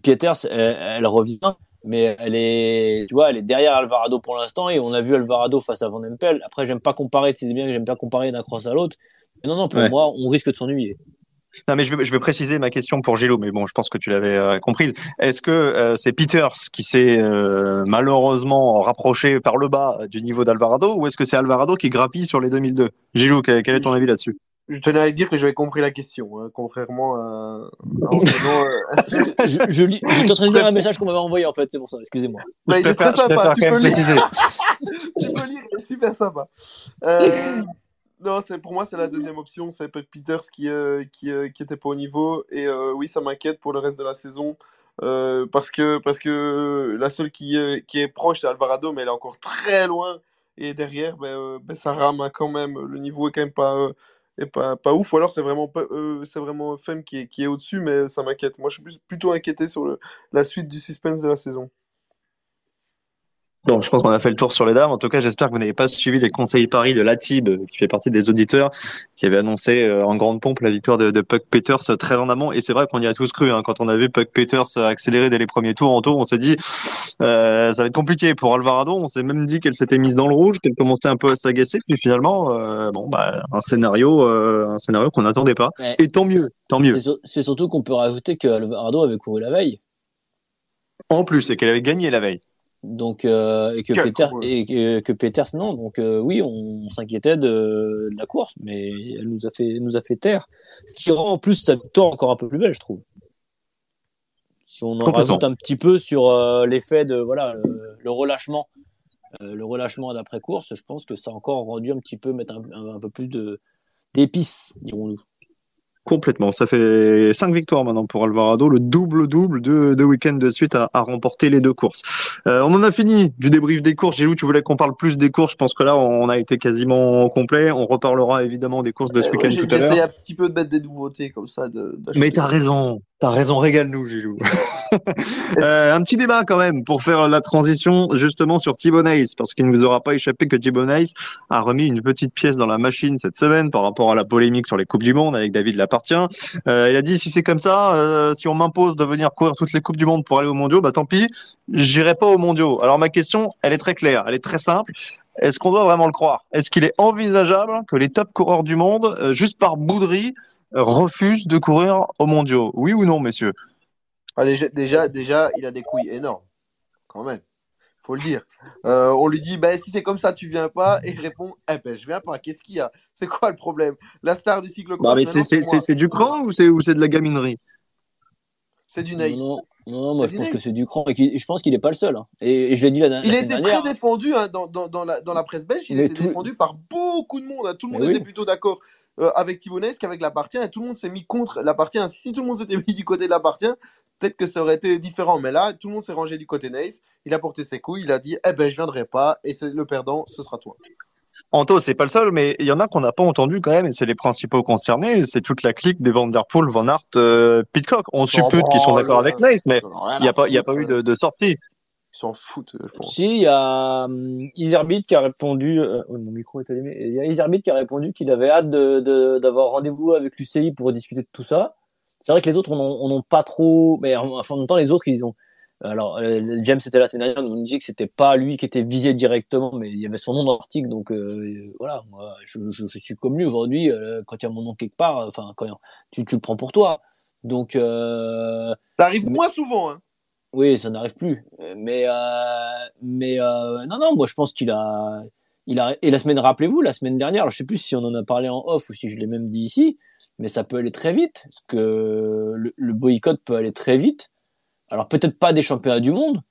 Pieters, elle, elle revient, mais elle est, tu vois, elle est derrière Alvarado pour l'instant. Et on a vu Alvarado face à Van Empel. Après, j'aime pas comparer, tu sais bien que j'aime pas comparer d'un cross à l'autre. Mais non, non, pour Ouais. moi, on risque de s'ennuyer. Non, mais je vais, je vais préciser ma question pour Gilou, mais bon, je pense que tu l'avais euh, comprise. Est-ce que euh, c'est Peters qui s'est euh, malheureusement rapproché par le bas du niveau d'Alvarado ou est-ce que c'est Alvarado qui grappille sur les 2002 Gilou, quel, quel est ton avis là-dessus? Je tenais à dire que j'avais compris la question, hein, contrairement à. euh, je, je, lis- j'étais en train de lire un message qu'on m'avait envoyé, en fait. C'est pour ça. Excusez-moi. bah, il est très sympa, tu peux lire. tu peux lire, il est super sympa. Euh, non, c'est pour moi c'est la deuxième option, c'est Puck Peters qui euh, qui euh, qui était pas au niveau et euh, oui ça m'inquiète pour le reste de la saison euh, parce que parce que la seule qui qui est proche c'est Alvarado mais elle est encore très loin et derrière ben, euh, ben, ça rame hein, quand même le niveau est quand même pas euh, est pas ouf ou alors c'est vraiment euh, vraiment Femme qui est au-dessus mais ça m'inquiète. Moi je suis plutôt inquiété sur la suite du suspense de la saison. Bon, je pense qu'on a fait le tour sur les dames. En tout cas, j'espère que vous n'avez pas suivi les conseils paris de Latib, qui fait partie des auditeurs, qui avait annoncé euh, en grande pompe la victoire de, de Puck Peters euh, très en amont. Et c'est vrai qu'on y a tous cru. Hein. Quand on a vu Puck Peters euh, accélérer dès les premiers tours en tour, on s'est dit euh, ça va être compliqué pour Alvarado. On s'est même dit qu'elle s'était mise dans le rouge, qu'elle commençait un peu à s'agacer. Puis finalement, euh, bon, bah, un scénario, euh, un scénario qu'on n'attendait pas. Ouais. Et tant mieux, tant mieux. C'est sur- C'est surtout qu'on peut rajouter que Alvarado avait couru la veille. En plus, c'est qu'elle avait gagné la veille. Donc euh, et que Quel Peter et que, que Peters non donc euh, oui on, s'inquiétait de, de la course mais elle nous a fait nous a fait taire. Ce qui rend en plus sa victoire encore un peu plus belle je trouve. Si on en rajoute un petit peu sur euh, l'effet de voilà le, le relâchement euh, le relâchement d'après course je pense que ça a encore rendu un petit peu mettre un, un- un peu plus de d'épices dirons-nous Complètement. Ça fait cinq victoires maintenant pour Alvarado, le double-double de deux week-ends de suite à, à remporter les deux courses. Euh, on en a fini du débrief des courses. Gilou, tu voulais qu'on parle plus des courses. Je pense que là, on a été quasiment complet. On reparlera évidemment des courses de ce Euh, week-end j'ai- tout à J'essaie un petit peu de mettre des nouveautés comme ça. De, Mais t'as raison. T'as raison. Régale-nous, Gilou. Euh, un petit débat quand même pour faire la transition justement sur Thibaut parce qu'il ne vous aura pas échappé que Thibaut a remis une petite pièce dans la machine cette semaine par rapport à la polémique sur les Coupes du Monde avec David Lapartien. Euh, il a dit si c'est comme ça, euh, si on m'impose de venir courir toutes les Coupes du Monde pour aller aux mondiaux, bah tant pis, j'irai pas aux mondiaux. Alors ma question, elle est très claire, elle est très simple. est-ce qu'on doit vraiment le croire? Est-ce qu'il est envisageable que les top coureurs du monde, euh, juste par bouderie, refusent de courir aux mondiaux Oui ou non, messieurs? Ah, déjà, déjà, il a des couilles énormes, quand même. Faut le dire. Euh, on lui dit, bah, si c'est comme ça, tu viens pas. Et il répond, eh ben, je viens pas. Qu'est-ce qu'il y a? C'est quoi le problème? La star du cyclocross. Maintenant, c'est- du cran ou c'est ou c'est de la gaminerie? C'est du nice. Non, non, non, moi je pense que c'est du cran et je pense qu'il est pas le seul. hein. Et, et je l'ai dit la, la Il dernière. très défendu hein, dans, dans, dans, la, dans la presse belge. Il Mais était tout- défendu par beaucoup de monde. hein. Tout le monde Mais était oui. plutôt d'accord euh, avec Thibonès qu'avec Lapartien. Et tout le monde s'est mis contre Lapartien. Si tout le monde s'était mis du côté de Lapartien, peut-être que ça aurait été différent. Mais là, tout le monde s'est rangé du côté Nice. Il a porté ses couilles. Il a dit Eh ben, je viendrai pas. Et le perdant, ce sera toi. Anto, c'est pas le seul, mais il y en a qu'on n'a pas entendu quand même, et c'est les principaux concernés. C'est toute la clique des Van Der Poel, Van Aert, euh, Pitcock. On suppute qu'ils sont d'accord avec ouais. Nice, mais il n'y a pas, y a pas eu de, de sortie. Ils s'en foutent, je pense. Si, il y a hum, Iserbit qui a répondu. euh, oh, mon micro est allumé. Il y a Iserbit qui a répondu qu'il avait hâte de, de- d'avoir rendez-vous avec l'UCI pour discuter de tout ça. C'est vrai que les autres, on n'en- on pas trop. Mais en, en même temps, les autres, ils ont. Alors, euh, James était la semaine dernière, on nous disait que c'était pas lui qui était visé directement, mais il y avait son nom dans l'article, donc euh, voilà. Moi, je, je, je suis comme lui aujourd'hui. euh, quand il y a mon nom quelque part, enfin, quand tu, tu le prends pour toi. Donc, euh, Ça arrive Mais- moins souvent. Hein. Oui, ça n'arrive plus. Euh, Mais euh, euh, non non, moi je pense qu'il a il a et la semaine rappelez-vous la semaine dernière, je sais plus si on en a parlé en off ou si je l'ai même dit ici, mais ça peut aller très vite parce que le, boycott peut aller très vite. Alors peut-être pas des championnats du monde,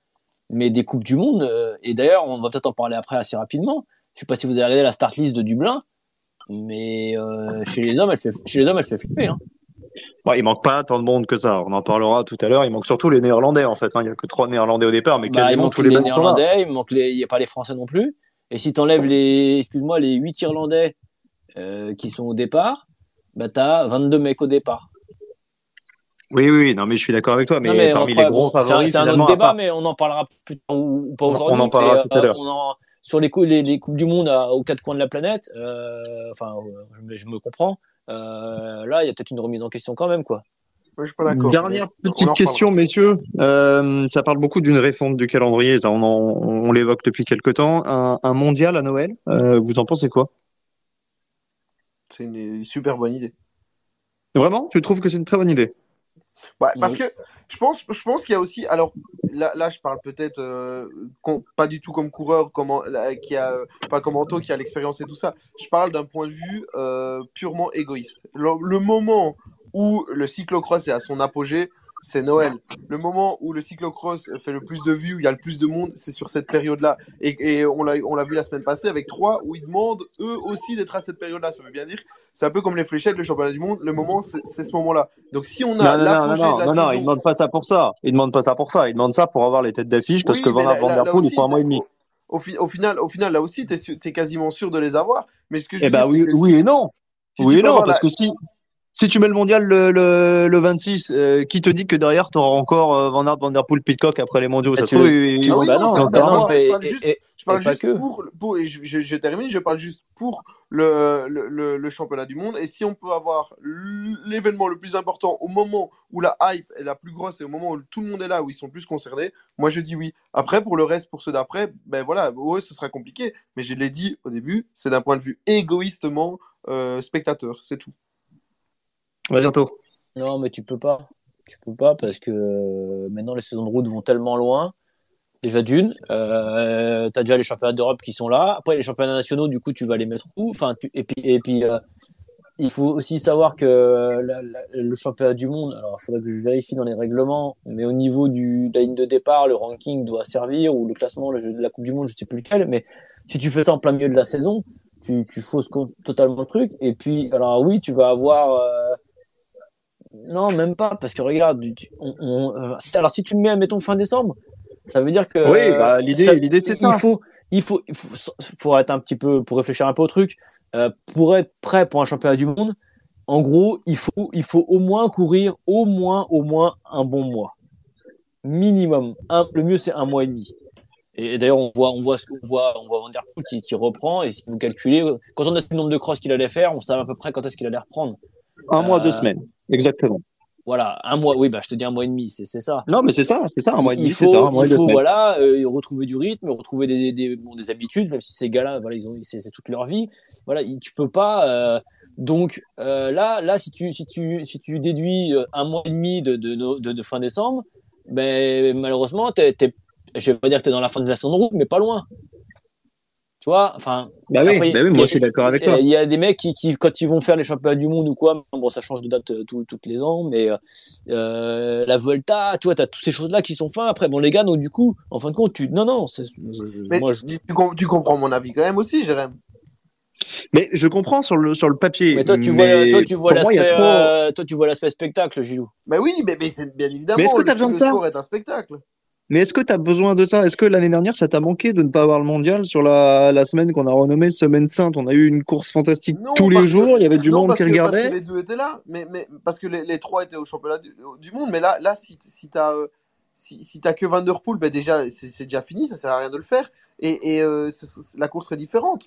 mais des coupes du monde et d'ailleurs, on va peut-être en parler après assez rapidement. Je sais pas si vous avez regardé la start list de Dublin, mais chez les hommes, elle fait chez les hommes, elle fait flipper hein. Ouais, il manque pas tant de monde que ça. On en parlera tout à l'heure. Il manque surtout les Néerlandais, en fait. hein. Il y a que trois Néerlandais au départ, mais Bah, quasiment tous les, les. Néerlandais, il manque les, il y a pas les Français non plus. Et si t'enlèves les, excuse-moi, les 8 Irlandais euh, qui sont au départ, bah t'as 22 mecs au départ. Oui, oui, non, mais je suis d'accord avec toi. Mais, Non, mais parmi les gros bon, c'est un- favoris, c'est un, finalement, autre débat, part- mais on en parlera plus tard ou, pas On- on aujourd'hui. en parlera mais, tout à euh, l'heure. en- sur les, cou- les, les coupes du monde à- aux quatre coins de la planète, euh, enfin, je, me- je me comprends. Euh, là, il y a peut-être une remise en question quand même, quoi. Moi, je suis pas d'accord. Dernière petite question, messieurs. Euh, ça parle beaucoup d'une réforme du calendrier. Ça, on, en- on l'évoque depuis quelque temps. Un, un mondial à Noël. euh, vous en pensez quoi? C'est une super bonne idée. Vraiment? Tu trouves que c'est une très bonne idée? Ouais, parce Oui. que je pense, je pense qu'il y a aussi. Alors là, là je parle peut-être euh, pas du tout comme coureur, comme en- là, qui a pas comme Anto qui a l'expérience et tout ça. Je parle d'un point de vue euh, purement égoïste. Le, le moment où le cyclocross est à son apogée, c'est Noël. Le moment où le cyclocross fait le plus de vues, où il y a le plus de monde, c'est sur cette période-là. Et, et on l'a l'a vu la semaine passée avec trois où ils demandent eux aussi d'être à cette période-là. Ça veut bien dire, c'est un peu comme les fléchettes, le championnat du monde. Le moment, c'est ce moment-là. Donc si on a Non, non, non, non, non, de la non, non, saison, il demande pas ça pour ça. Il demande pas ça pour ça. Il demande ça pour avoir les têtes d'affiche parce Oui, que Van Der Poel, il faut un mois et demi. Au, fi- au final, au final, là aussi, tu es, quasiment sûr de les avoir. Mais ce que je Eh veux ben c'est oui, que oui si- et non. si oui et non, parce la- que si, si tu mets le mondial le, le, le 26, euh, qui te dit que derrière, tu auras encore euh, Van Aert, Van Der Poel, Pitcock après les mondiaux? Bah, Ça se tu trouve, Ah oui, bah non, non, ça- ça, je non, parle et- juste- et- Je parle Et pas juste que. pour, pour et je, je- je termine, je parle juste pour le, le, le- le championnat du monde. Et si on peut avoir l'événement le plus important au moment où la hype est la plus grosse et au moment où tout le monde est là, où ils sont plus concernés, moi je dis oui. Après, pour le reste, pour ceux d'après, ben voilà, ouais, ce sera compliqué. Mais je l'ai dit au début, c'est d'un point de vue égoïstement euh, spectateur, c'est tout. Vas-y. Non, mais tu peux pas. Tu peux pas parce que euh, maintenant les saisons de route vont tellement loin. Déjà d'une, euh, t'as déjà les championnats d'Europe qui sont là. Après les championnats nationaux, du coup, tu vas les mettre où? Enfin, tu- et puis et puis euh, il faut aussi savoir que la- le championnat du monde. Alors, il faudrait que je vérifie dans les règlements, mais au niveau du de la ligne de départ, le ranking doit servir ou le classement, de la Coupe du Monde, je sais plus lequel. Mais si tu fais ça en plein milieu de la saison, tu, tu fausses totalement le truc. Et puis, alors oui, tu vas avoir euh, non, même pas, parce que regarde, tu- on- on- euh, alors si tu le mets, mettons fin décembre, ça veut dire que Oui, bah, l'idée- ça- l'idée, c'est il faut, il faut, il faut, faut être un petit peu pour réfléchir un peu au truc, euh, pour être prêt pour un championnat du monde. En gros, il faut, il faut au moins courir au moins, au moins un bon mois, minimum. Un, le mieux c'est un mois et demi. Et, et d'ailleurs, on voit, on voit, ce- on voit, on voit Van Der Poel qui, qui reprend. Et si vous calculez, quand on a le nombre de crosses qu'il allait faire, on savait à peu près quand est-ce qu'il allait reprendre. Un mois, Euh, deux semaines. Exactement. voilà, un mois. Oui, bah, je te dis un mois et demi, c'est ça. Non, mais c'est ça, c'est ça, un mois et demi, il c'est faut, ça, un mois et il faut voilà, euh, retrouver du rythme, retrouver des, des, bon, des habitudes, même si ces gars-là, voilà, ils ont, c'est toute leur vie. Voilà, il- tu peux pas. euh, donc euh, là, là, si tu, si tu, si tu déduis euh, un mois et demi de, de, de, de- de fin décembre, ben malheureusement, t'es, je vais pas dire que t'es dans la fin de la saison de route, mais pas loin. Tu vois, enfin. Bah oui, après, bah oui, il y moi a- je suis d'accord avec toi. il y a des mecs qui, qui, quand ils vont faire les championnats du monde ou quoi, bon, ça change de date euh, tous toutes les ans, mais euh, euh, la Volta, tu vois, t'as toutes ces choses-là qui sont fins. Après, bon, les gars, donc du coup, en fin de compte, tu, non, non, c'est, Mais moi, tu, je- tu com- tu comprends mon avis quand même aussi, Jérém. Mais je comprends sur le, sur le papier. mais toi, tu vois, toi, tu vois l'aspect, trop- euh, toi, tu vois l'aspect spectacle, Gilou. Mais oui, mais, mais c'est bien évidemment. Mais est-ce que t'as besoin de ça sport est un spectacle. Mais est-ce que tu as besoin de ça? Est-ce que l'année dernière, ça t'a manqué de ne pas avoir le mondial sur la, la semaine qu'on a renommée Semaine Sainte? On a eu une course fantastique Non, tous les parce que- jours, il y avait du non, monde parce qui que, parce regardait. que les deux étaient là, mais, mais parce que les, les trois étaient au championnat du, du monde. Mais là, là si, si t'as euh, si, si t'as que Van Der Poel, ben déjà c'est c'est déjà fini, ça sert à rien de le faire. Et, et euh, la course serait différente.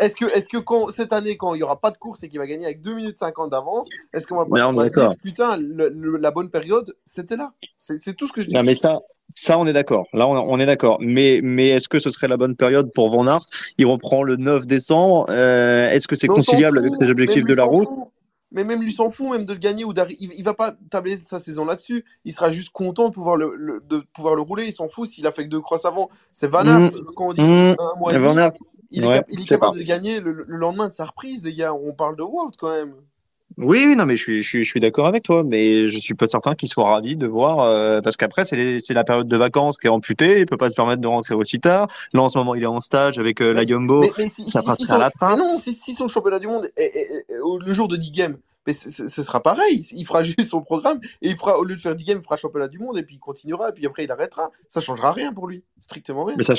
Est-ce que, est-ce que quand, cette année, quand il n'y aura pas de course et qu'il va gagner avec 2 minutes 50 d'avance, est-ce qu'on va pas Mais on on va est se dire, putain, le- le- la bonne période, c'était là C'est c'est tout ce que je dis. Non, mais ça, ça, on est d'accord. Là, on, est d'accord. Mais, mais est-ce que ce serait la bonne période pour Van Aert? Il reprend le 9 décembre. Euh, est-ce que c'est conciliable fout, avec les objectifs de la route? fout. Mais même lui s'en fout, même de le gagner ou d'arriver. Il, il va pas tabler sa saison là-dessus. Il sera juste content de pouvoir le, le- de pouvoir le rouler. Il s'en fout s'il a fait que deux crosses avant. C'est Van Aert. Mmh. Quand on dit Mmh. un mois et Van demi, Aert, il est, ouais, il capable pas. de gagner le, le lendemain de sa reprise, les gars. On parle de Wout quand même. Oui, oui, non, mais je suis, je suis, je suis d'accord avec toi, mais je suis pas certain qu'il soit ravi de voir, euh, parce qu'après c'est la période de vacances qui est amputée, il peut pas se permettre de rentrer aussi tard. Là, en ce moment, il est en stage avec euh, la Yumbo, Mais, mais si, ça si- si à la fin. non, si, si son championnat du monde est, est- est- au- le jour de 10 games, mais ce sera pareil. Il fera juste son programme et il fera, au lieu de faire 10 games, il fera championnat du monde et puis il continuera et puis après il arrêtera. Ça changera rien pour lui. Strictement rien. Mais ça,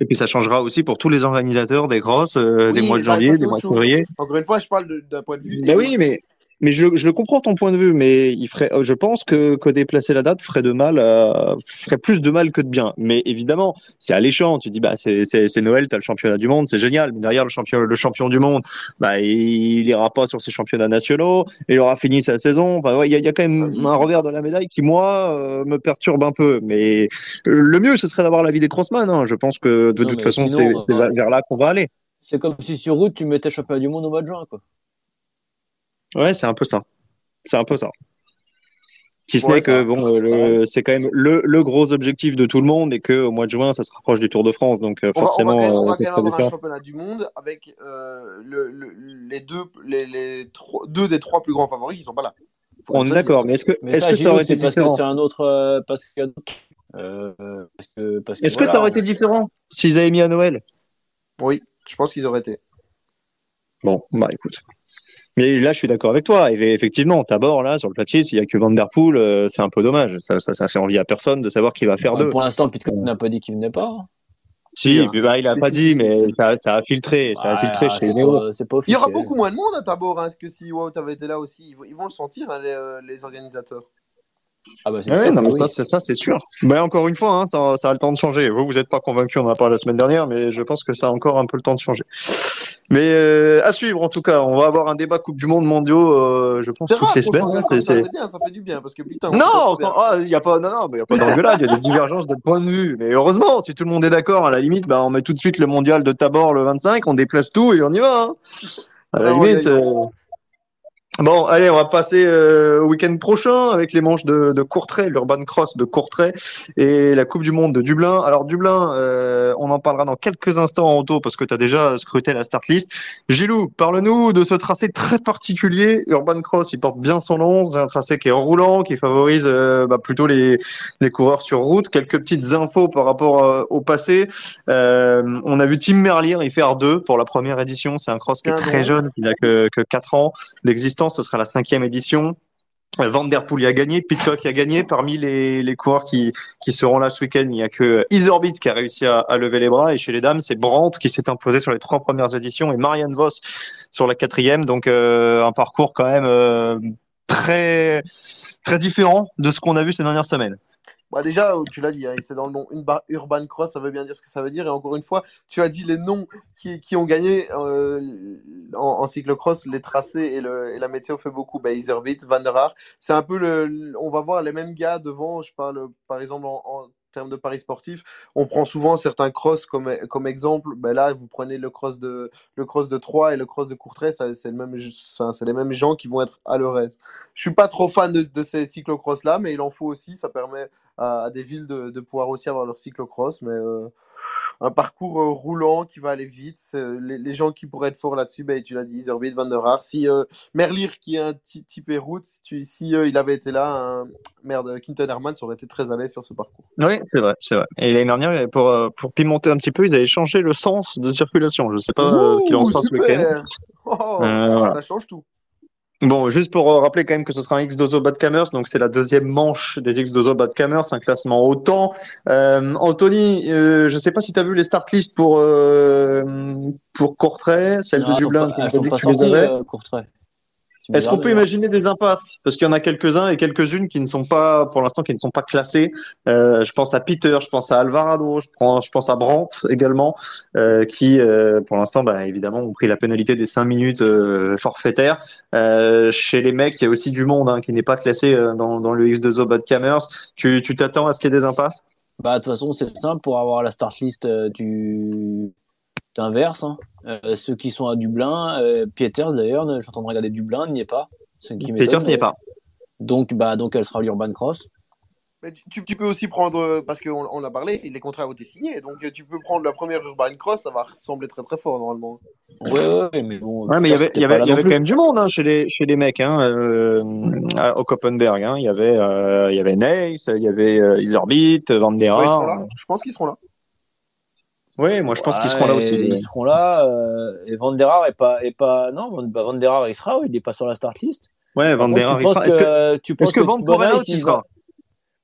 et puis ça changera aussi pour tous les organisateurs des grosses, euh, des mois de ça, janvier, ça, des mois de février. Encore une fois, je parle d'un point de vue. Ben oui, mais mais je, je le comprends ton point de vue, mais il ferait, je pense que que déplacer la date ferait de mal, euh, ferait plus de mal que de bien. Mais évidemment, c'est alléchant. Tu dis bah c'est c'est Noël, t'as le championnat du monde, c'est génial. Mais derrière le champion le champion du monde, bah il ira pas sur ses championnats nationaux, il aura fini sa saison. Enfin, ouais, il y a, il y a quand même un revers de la médaille qui moi euh, me perturbe un peu. Mais euh, le mieux, ce serait d'avoir l'avis des crossman. Hein. Je pense que de Non, toute façon, sinon, c'est euh, vers là qu'on va aller. C'est comme si sur route, tu mettais championnat du monde au mois de juin, quoi. Ouais, c'est un peu ça. C'est un peu ça. Si ce Ouais, n'est que bon, euh, le- c'est quand même le, le gros objectif de tout le monde et que au mois de juin, ça se rapproche du Tour de France, donc euh, On va, on va forcément, quand même, on euh, va quand même sera avoir un championnat du monde avec euh, le, le- les, deux, les, les trois- deux des trois plus grands favoris qui sont pas là. Faut On est d'accord, mais est-ce que Mais est-ce ça, que ça aurait été parce que différent c'est un autre, euh, parce qu'il y a d'autres. Euh, parce que, parce que Est-ce que ça aurait été différent s'ils avaient mis à Noël Oui, je pense qu'ils auraient été. Bon, bah écoute. Mais là, je suis d'accord avec toi. Et effectivement, Tabor, là, sur le papier, s'il y a que Van Der Poel, euh, c'est un peu dommage. Ça, ça, ça fait envie à personne de savoir qui va faire Ouais, deux. Pour l'instant, Pitcock n'a pas dit qu'il venait pas. Si, hein. puis bah, il a Si, pas dit, mais ça, ça a filtré, ça a Ouais, filtré chez Néo. pas, c'est pas Il y aura beaucoup moins de monde à Tabor, hein, parce que si Wout avait été là aussi, ils vont, ils vont le sentir, hein, les, euh, les organisateurs. Ah bah c'est Ouais, sûr non, mais oui. ça, c'est ça, c'est sûr. Bah, encore une fois, hein, ça, ça a le temps de changer. Vous, vous n'êtes pas convaincu, on en a parlé la semaine dernière, mais je pense que ça a encore un peu le temps de changer. Mais euh, à suivre, en tout cas, on va avoir un débat Coupe du Monde mondiaux, euh, je pense, toutes les semaines. hein, c'est- ça, c'est- c'est bien, ça fait du bien, parce que putain, on Non, ah, il y a pas, non, non, mais il y a pas d'engueulade, il y a des divergences de points de vue. Mais heureusement, si tout le monde est d'accord, à la limite, bah, on met tout de suite le mondial de Tabor le 25, on déplace tout et on y va. hein. À la Alors, limite. a- euh, Bon, allez, on va passer euh, au week-end prochain avec les manches de, de Courtrai, l'Urban Cross de Courtrai et la Coupe du Monde de Dublin. Alors Dublin, euh, on en parlera dans quelques instants en auto parce que tu as déjà scruté la start list. Gilou, parle-nous de ce tracé très particulier. Urban Cross, il porte bien son nom. C'est un tracé qui est roulant, qui favorise euh, bah, plutôt les, les coureurs sur route. Quelques petites infos par rapport euh, au passé. Euh, on a vu Tim Merlier, il fait R2 pour la première édition. C'est un cross qui est Tiens très jeune, il a que, que 4 ans d'existence. Ce sera la cinquième édition. Euh, Van Der Poel y a gagné, Pitcock y a gagné. Parmi les, coureurs qui, seront là ce week-end, il y a que Isorbit qui a réussi à, lever les bras. Et chez les dames, c'est Brandt qui s'est imposé sur les trois premières éditions et Marianne Voss sur la quatrième. Donc euh, un parcours quand même euh, très très différent de ce qu'on a vu ces dernières semaines. Bah déjà, tu l'as dit, hein, c'est dans le nom une Urban Cross, ça veut bien dire ce que ça veut dire. Et encore une fois, tu as dit les noms qui, qui ont gagné euh, en, en, cyclocross, les tracés et, le, et, la météo fait beaucoup. Bah, Iservit, Van der Haar, c'est un peu le, on va voir les mêmes gars devant. Je parle par exemple en, en termes de paris sportifs, on prend souvent certains cross comme, comme exemple. Ben là, vous prenez le cross de le cross de Troyes et le cross de Courtrai, c'est le même, c'est les mêmes gens qui vont être à leur aise. Je suis pas trop fan de, de ces cyclocross là, mais il en faut aussi. Ça permet à, des villes de, de, pouvoir aussi avoir leur cyclocross. Mais euh, un parcours euh, roulant qui va aller vite. Les, les, gens qui pourraient être forts là-dessus, ben, tu l'as dit, Iservit, Van der Haar. Si euh, Merlier, qui est un type route, si, il avait été là, un, merde, Quinton Herman, ça aurait été très à l'aise sur ce parcours. Oui, c'est vrai, c'est vrai. Et l'année dernière, pour, pour pimenter un petit peu, ils avaient changé le sens de circulation. Je ne sais pas ce qu'il en sera ce week-end. Oh. Ça change tout. Bon, juste pour rappeler quand même que ce sera un X-Dozo Badkamers, donc c'est la deuxième manche des X-Dozo Badkamers, un classement autant. Euh, Anthony, euh, je ne sais pas si tu as vu les start list pour euh, pour Courtrai, celle non, de Dublin, pas, elles pas sorties, euh, Courtrai. Est-ce qu'on peut imaginer des impasses? Parce qu'il y en a quelques-uns et quelques-unes qui ne sont pas, pour l'instant, qui ne sont pas classées. Euh, je pense à Peter, je pense à Alvarado, je, prends, je pense à Brandt également, euh, qui, euh, pour l'instant, bah, évidemment, ont pris la pénalité des 5 minutes euh, forfaitaires. Euh, chez les mecs, il y a aussi du monde hein, qui n'est pas classé euh, dans, dans le X2O Badcamers. Tu t'attends à ce qu'il y ait des impasses? Bah, de toute façon, c'est simple pour avoir la start list du inverse. Hein. Euh, ceux qui sont à Dublin, euh, Pieters d'ailleurs, je suis en train de regarder Dublin, n'y est pas. Pieters n'y est pas. Donc, bah, donc elle sera l'Urban Cross. Mais tu, tu, peux aussi prendre, parce qu'on on a parlé, les contrats ont été signés, donc tu peux prendre la première Urban Cross, ça va ressembler très très fort normalement. Ouais, ouais, mais bon. Ouais, mais il y avait, y avait, y avait quand même du monde hein, chez, les, chez les mecs hein, euh, au Koppenberg. Hein. Il y avait, euh, il y avait Neis, il y avait euh, Iserbit, Van der Haar. Ouais, je pense qu'ils seront là. Oui, moi je pense ouais, qu'ils seront là aussi. Ils seront là. Euh, et Van der Haar est pas, est pas. Non, bah, Van der Haar il sera, il n'est pas sur la start list. Ouais, Van der Haar il sera. Est-ce que, tu penses que, que Van il sera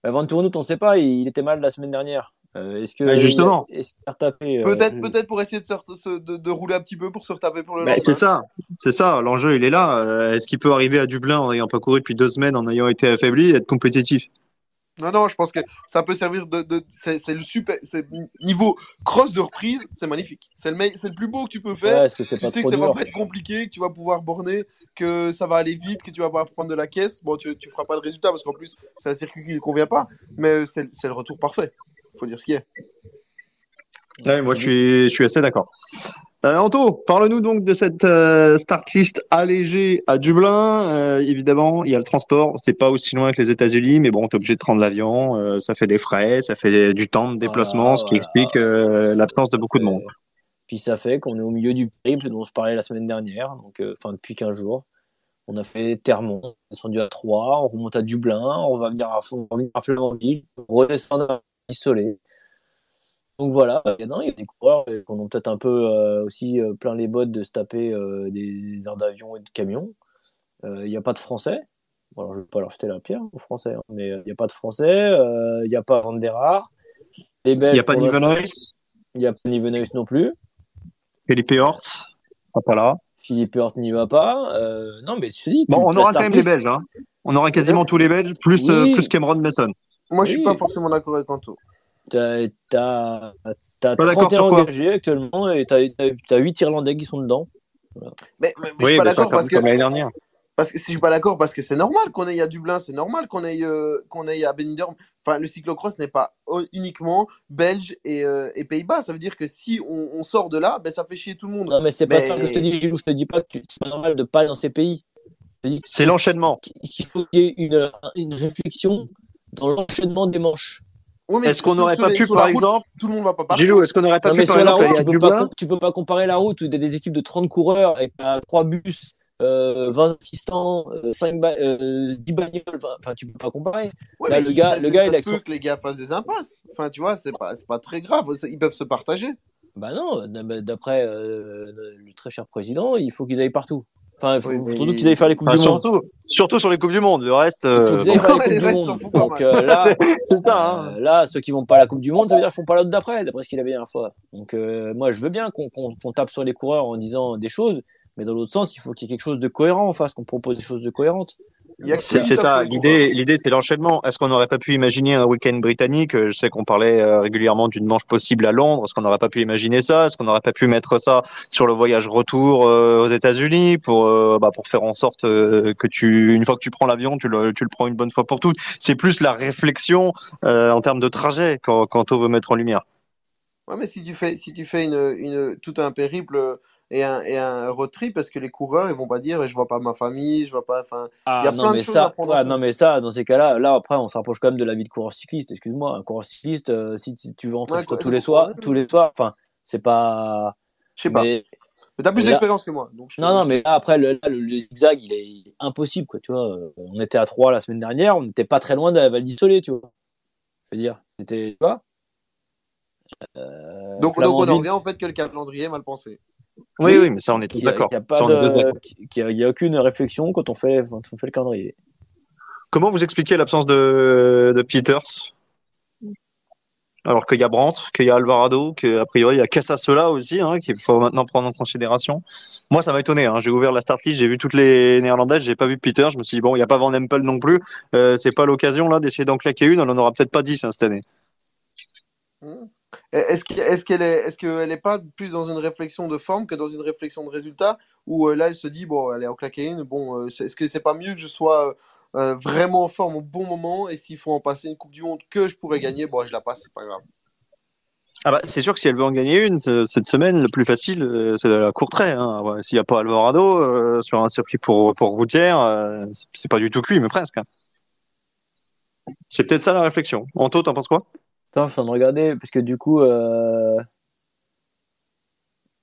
bah, Van on ne sait pas, il, il, était mal la semaine dernière. Euh, est-ce que bah, justement est-ce qu'il a retapé Peut-être, euh, peut-être pour essayer de, se, de, de, rouler un petit peu pour se retaper pour le. Bah, c'est ça, c'est ça. L'enjeu, il est là. Est-ce qu'il peut arriver à Dublin en n'ayant pas couru depuis deux semaines, en ayant été affaibli, et être compétitif? Non, non, je pense que ça peut servir de. de c'est le super. Niveau cross de reprise, c'est magnifique. C'est le, le plus beau que tu peux faire. Ouais, que tu sais que ça va pas être compliqué, que tu vas pouvoir borner, que ça va aller vite, que tu vas pouvoir prendre de la caisse. Bon, tu, tu feras pas de résultat parce qu'en plus, c'est un circuit qui ne convient pas. Mais c'est le retour parfait. faut dire ce qu'il. Ouais, moi, je suis, je suis assez d'accord. Euh, Anto, parle-nous donc de cette euh, start list allégée à Dublin. Euh, évidemment, il y a le transport, c'est pas aussi loin que les États-Unis, mais bon, t'es obligé de prendre l'avion, euh, ça fait des frais, ça fait du temps de déplacement, voilà, ce qui voilà. explique l'absence de beaucoup de monde. Puis ça fait qu'on est au milieu du périple dont je parlais la semaine dernière, donc enfin depuis 15 jours. On a fait Termont, on est descendu à Troyes, on remonte à Dublin, on va venir à on va venir à Flamanville, redescendre à Isolé. Donc voilà, il y a des coureurs qui ont peut-être un peu euh, aussi euh, plein les bottes de se taper euh, des heures d'avion et de camions. Il n'y a pas de Français. Bon, alors, je ne vais pas leur jeter la pierre aux Français, hein, mais il n'y a pas de Français. Il n'y a pas Van der Haar. Les Belges, Il n'y a pas Nivenhuis, Il n'y a pas Nivenhuis non plus. Felipe Horst, pas là. Philippe Hurt n'y va pas. non, mais dis. Bon, on aura quand même les Belges. Hein. On aura quasiment tous les Belges, plus, Oui. plus Cameron Mason. Moi, je suis Oui. pas forcément d'accord avec Anto. Pas d'accord 31 sur quoi engagés actuellement et t'as t'as 8 Irlandais qui sont dedans. Mais, mais- mais je Oui, suis pas d'accord parce que comme l'année dernière. Parce que si je suis pas d'accord, parce que c'est normal qu'on aille à Dublin, c'est normal qu'on aille, euh, qu'on aille à Benidorm. Enfin, le cyclocross n'est pas euh, uniquement belge et, euh, et Pays-Bas. Ça veut dire que si on, on sort de là, ben, ça fait chier tout le monde. Non, mais c'est pas Mais- ça que je te dis, Gilou. Je te dis pas que tu- c'est pas normal de pas aller dans ces pays. C'est l'enchaînement. qu'il faut qu'il y ait une, une réflexion dans l'enchaînement des manches. Est-ce qu'on n'aurait pas les- pu, par la route, exemple, tout le monde va pas partout. Gilou, est-ce qu'on n'aurait pas Non, pu, par exemple, route, tu peux, pas, tu peux pas comparer la route où t'as des équipes de 30 coureurs avec euh, 3 bus, euh, 20 assistants, euh, 5 ba- euh, 10 bagnoles. Enfin, tu peux pas comparer. Ouais, Là, mais le gars- ça, le gars, ça il se a peut son- que les gars fassent des impasses. Enfin, tu vois, c'est pas, c'est pas très grave. Ils peuvent se partager. Bah non, d- d'après euh, le très cher président, il faut qu'ils aillent partout. Enfin, il faut, Oui, mais- surtout qu'ils aillent faire les Coupes Enfin, du Monde. surtout, surtout sur les Coupes du Monde. Le reste, euh, les Les Monde. Donc euh, là, c'est ça. Hein. euh, là, ceux qui vont pas à la Coupe du Monde, ça veut dire qu'ils font pas l'autre d'après, d'après ce qu'il avait la dernière fois. Donc euh, moi, je veux bien qu'on tape sur les coureurs en disant des choses, mais dans l'autre sens, il faut qu'il y ait quelque chose de cohérent en face, qu'on propose des choses de cohérentes. C'est ça, fait le l'idée, l'idée c'est l'enchaînement. Est-ce qu'on n'aurait pas pu imaginer un week-end britannique? Je sais qu'on parlait euh, régulièrement d'une manche possible à Londres. Est-ce qu'on n'aurait pas pu imaginer ça? Est-ce qu'on n'aurait pas pu mettre ça sur le voyage retour euh, aux États-Unis pour euh, bah, pour faire en sorte euh, que tu, une fois que tu prends l'avion, tu le, tu le prends une bonne fois pour toutes? C'est plus la réflexion euh, en termes de trajet quand, quand on veut mettre en lumière. Ouais, mais si tu fais, si tu fais une, une, tout un périple et un, et un road trip, parce que les coureurs, ils vont pas dire, je vois pas ma famille, je vois pas, enfin, Ah, Il y a non, plein de mais choses à prendre ouais, non, mais ça, dans ces cas-là, là, après, on se rapproche quand même de la vie de coureur cycliste. Excuse-moi, un coureur cycliste, euh, si, si tu veux rentrer Ouais, quoi, tous les soirs, tous les soirs, enfin, c'est pas. je sais pas. Mais, Mais t'as plus d'expérience que moi, donc je- non, non, mais là, après, le, là, le, le zigzag, il est, impossible, quoi, tu vois. Euh, On était à 3 la semaine dernière, on n'était pas très loin de la Val d'Isolé, tu vois. Je veux dire, c'était, tu vois. Euh, Donc, donc on en revient en fait que le calendrier mal pensé. Oui, oui, mais ça on est tous d'accord. qu'il y a a, il aucune réflexion quand on fait, quand on fait le calendrier. Comment vous expliquez l'absence de, de Peters? Alors qu'il y a Brandt, qu'il y a Alvarado, qu'a priori il y a Casassola aussi, hein, qu'il faut maintenant prendre en considération. Moi, ça m'a étonné. Hein. J'ai ouvert la start list, j'ai vu toutes les Néerlandaises, j'ai pas vu Peter. Je me suis dit bon, il y a pas Van Empel non plus. Euh, c'est pas l'occasion là d'essayer d'en claquer une. On en aura peut-être pas 10 hein, cette année. Hmm. Est-ce qu'elle est, est pas plus dans une réflexion de forme que dans une réflexion de résultat où euh, là elle se dit bon allez en claquer une bon euh, est-ce que c'est pas mieux que je sois euh, vraiment en forme au bon moment et s'il faut en passer une coupe du monde que je pourrais gagner bon je la passe c'est pas grave Ah bah, c'est sûr que si elle veut en gagner une ce- cette semaine, le plus facile, c'est de la courtrai. Hein. S'il n'y a pas Alvarado sur un circuit pour, routière, c'est- c'est pas du tout cuit, mais presque. hein. C'est peut-être ça la réflexion. Anto, t'en penses quoi? Attends, je suis en train de regarder, parce que du coup, euh...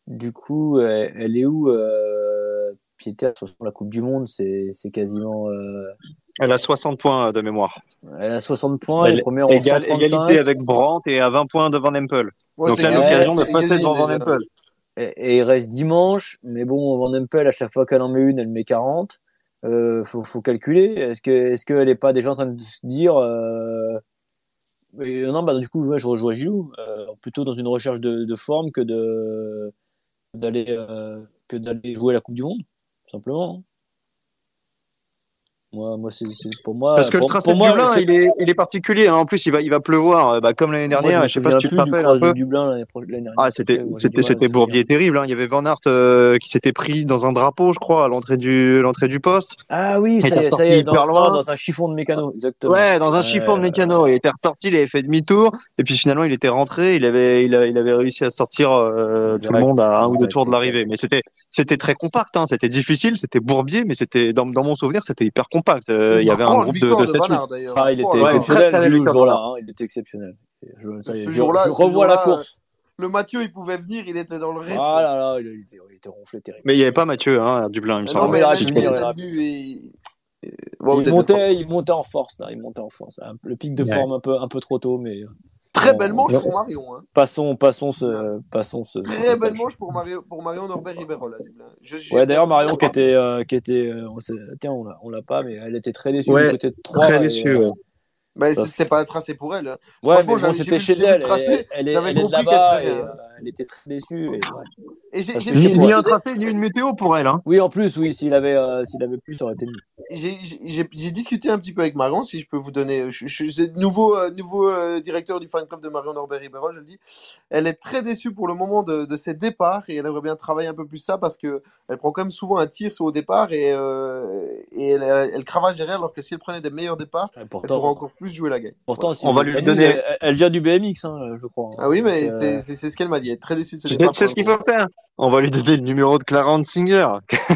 du coup, elle est où, euh... Pieter, sur la Coupe du Monde, c'est, c'est quasiment, euh... Elle a 60 points de mémoire. elle a 60 points, elle est Elle- première en Égal- 135. égalité avec Brandt et à 20 points de Van Empel. Ouais, Donc là, l'occasion de passer devant Van. Empel. Et, et il reste dimanche, mais bon, Van Empel, à chaque fois qu'elle en met une, elle met 40. Euh, faut, faut calculer. Est-ce que, est-ce qu'elle est pas déjà en train de se dire, euh... non, bah, du coup, ouais, je rejoins Gilou, euh, plutôt dans une recherche de, de forme que de, d'aller, euh, que d'aller jouer la Coupe du Monde, simplement. Moi, moi, c'est, c'est- pour moi, Parce que pour, le tracé pour de moi, Dublin, c'est- il est, il est particulier. hein. En plus, il va, il va pleuvoir, euh, bah, comme l'année moi, dernière. je sais pas si tu te rappelles un peu. Dublin l'année, dernière. Ah, c'était, Moi, c'était, c'était. Bourbier terrible. Hein. Il y avait Van Aert euh, qui s'était pris dans un drapeau, je crois, à l'entrée du, l'entrée du poste. Ah oui, ça t'as y est, ça y est, dans, loin. dans un chiffon de mécano, exactement. Ouais, dans un chiffon de mécano. Il était ressorti, il avait fait demi-tour, et puis finalement, il était rentré. Il avait, il, a- il avait réussi à sortir euh, tout le monde à un ou deux tours de l'arrivée. Mais c'était, c'était très compact. Hein. C'était difficile, c'était Bourbier, mais c'était dans, dans mon souvenir, c'était hyper compact. Euh, il y avait un groupe de, de, de, 7 Van Aert d'ailleurs Ah, il était Oh là là. Ouais, exceptionnel, ce jour-là. hein, il était exceptionnel. Je, ça y est, Ce je- jour-là- je ce revois la course. le Mathieu il pouvait venir il était dans le rythme Ah là là, il il était, il était ronflé terrible. Mais il n'y avait pas Mathieu hein, à Dublin, il me semble. non mais il s'il venir, il était il peut-être montait, il montait en force là, il montait en force. Le pic de Ouais. forme un peu, un peu trop tôt, mais très Bon, belle manche pour Marion hein. passons, passons ce, passons ce. ce très belle manche pour Marion pour Marion Norbert à Dublin Je- Ouais, d'ailleurs Marion qui était, euh, qui était, euh, on sait- tiens, on l'a, on l'a pas, mais elle était très déçue Ouais, du côté de 3 Très déçu. ouais. Bah, c'est- pas un tracé pour elle hein. Ouais, Franchement, mais bon, c'était chez elle. le tracé, elle, elle elle est de là-bas elle était très déçue. Et, ouais. et j'ai moi- un tracé, ni une météo pour elle. Hein. Oui, en plus, oui, s'il avait, euh, s'il avait plus, ça aurait été mieux. j'ai discuté un petit peu avec Marion, si je peux vous donner. Je, je, c'est nouveau, euh, nouveau euh, directeur du fan club de Marion Norbert Ribérol, je le dis. Elle est très déçue pour le moment de, de ses départs et elle aimerait bien travailler un peu plus ça parce que elle prend quand même souvent un tir sur au départ et, euh, et elle, elle cravache derrière alors que si elle prenait des meilleurs départs, Et elle pourrait encore plus jouer la game. pourtant, si On va lui donner- Elle, elle vient du BMX, hein, je crois. Ah oui, mais euh, c'est ce qu'elle m'a dit. Est très déçue de ses Tu sais, départs. tu sais ce pour qu'il faut faire On va lui donner le numéro de Clarence Singer.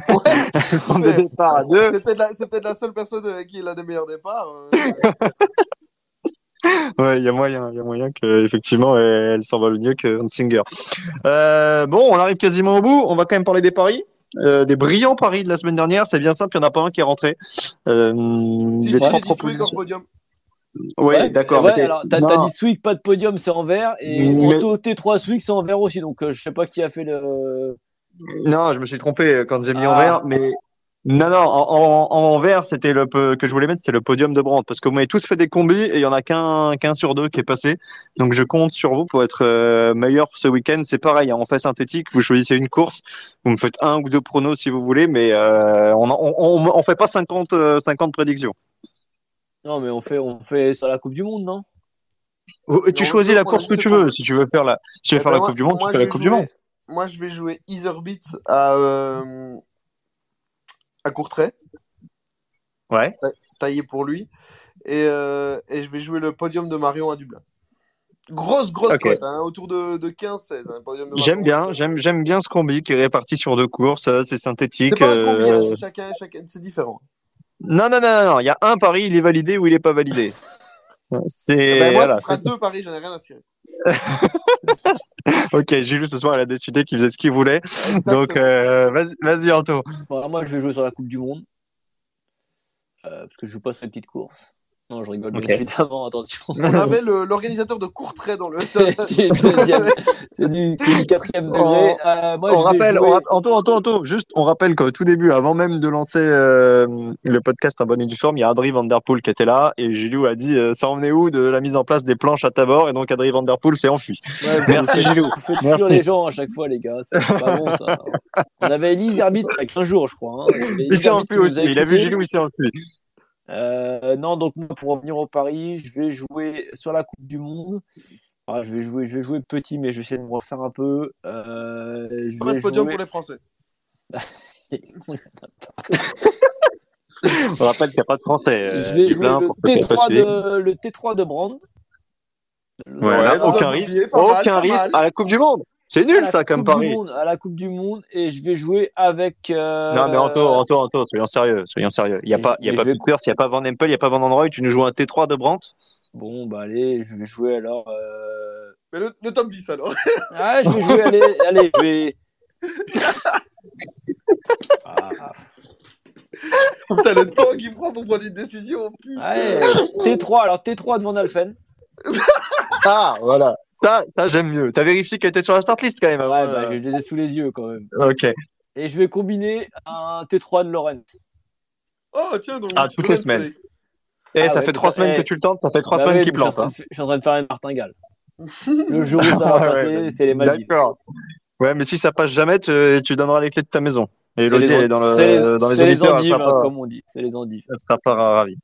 Ouais, Ouais. de départ c'est peut-être la, seule personne euh, qui a des meilleurs départs. euh. Ouais, il y a moyen, il y a moyen que effectivement elle, s'envole mieux que Singer. Euh, bon, on arrive quasiment au bout. On va quand même parler des paris. Euh, des brillants paris de la semaine dernière, c'est bien simple, il n'y en a pas un qui est rentré. Euh, si, si, trois propositions. Ouais, d'accord. Ouais, alors, t'as, dit Swick, pas de podium, c'est en vert. Et Mais- Anto T3 Swick, c'est en vert aussi. Donc, euh, je sais pas qui a fait le. non, je me suis trompé quand j'ai mis en Ah. vert, mais Non, non, en, en, en vert, c'était le que je voulais mettre, c'était le podium de Brandt, parce que vous m'avez tous fait des combis et il y en a qu'un qu'un sur deux qui est passé. Donc je compte sur vous pour être euh, meilleur ce week-end. C'est pareil, hein, on fait synthétique, vous choisissez une course, vous me faites un ou deux pronos si vous voulez, mais euh, on, on, on, on fait pas 50, euh, 50 prédictions. Non, mais on fait, on fait sur la Coupe du Monde, non? Tu Non, choisis la course que tu veux. Si tu veux faire la, si tu veux Eh faire ben, la moi- Coupe du Monde, moi, tu fais je la vais Coupe du jouer- Monde. Moi, je vais jouer Etherbeat à, euh, à Courtrai, Ouais. taillé pour lui. Et, euh, et je vais jouer le podium de Marion à Dublin. Grosse, grosse Ok. cote, hein, autour de, de 15-16. hein, J'aime bien, j'aime, j'aime bien ce combi qui est réparti sur deux courses. C'est synthétique. C'est hein, euh, c'est chacun, chacun, c'est différent. Non, non, non, non, non. Il y a un pari, il est validé ou il est pas validé. C'est Ben, moi, voilà, ce sera c'est- deux paris, j'en ai rien à cirer. ok. Gilou ce soir, elle a décidé qu'il faisait ce qu'il voulait. Donc, euh, vas-y, vas-y, Anto. Moi, je vais jouer sur la Coupe du Monde. Euh, parce que je joue pas sur les petites courses. Non, je rigole, bien évidemment, attention. On avait l'organisateur de Courtrai dans le. C'est du deuxième- c'est du, c'est du quatrième degré. Euh, moi, on rappelle, on rapp- Anto, Anto, Anto, juste, on rappelle qu'au tout début, avant même de lancer euh, le podcast Un bonnet du forme, il y a Adri Vanderpool qui était là et Gilou a dit euh, ça en est où de la mise en place des planches à tabord et donc Adri Vanderpool s'est enfui. Ouais, Merci, Gilou. Vous faites fuir les gens à chaque fois, les gars. C'est pas bon, ça. On avait Elise Herbit il y a 15 jours, je crois. hein. Il s'est enfui aussi. a Il a vu. Gilou, il s'est enfui. Euh, non, donc moi, pour revenir au Paris, je vais jouer sur la Coupe du Monde. Je vais jouer, je vais jouer petit, mais je vais essayer de me refaire un peu. Euh, je Pas vais de podium jouer. pour les Français. On rappelle qu'il n'y a pas de français. euh, je vais jouer le pour ceux qui n'avaient pas T3 suivi. de le T3 de Brand. Voilà, Ouais, dans aucun risque. Aucun risque à la Coupe du Monde. C'est nul ça comme pari. Monde, à la Coupe du Monde et je vais jouer avec. euh, Non mais Anto, Anto, Anto, soyons sérieux, soyons sérieux. Il n'y a pas, y a pas vais- il n'y a pas Van Empel, il n'y a pas Van Android. Tu nous joues un T3 de Brandt. Bon, bah allez, je vais jouer alors. euh, Mais le, le top 10 alors. Ah, je vais jouer, allez, allez, je vais. Ah, Putain, le temps qu'il prend pour prendre une décision. Putain. allez, T3, alors T3 de Van Alphen. Ah voilà. Ça, ça j'aime mieux. T'as vérifié qu'elle était sur la start list quand même. Ouais, bah, euh, je les ai sous les yeux quand même. Ok. Et je vais combiner un T3 de Laurent. Oh, tiens donc. Ah, toutes les Lorenz semaines. Lake. Et Ah ça ouais, fait trois ça- semaines eh. que tu le tentes, ça fait trois Bah semaines ouais, qu'il mais je, suis en plante. train hein. je suis en train de faire une martingale. Le jour où ça va Ah passer, ouais. c'est les Maldives. D'accord. Ouais, mais si ça passe jamais, tu, tu donneras les clés de ta maison. Et les, elle est dans, le, dans les c'est les endives, hein, comme on dit. C'est les endives. elle sera pas ravie.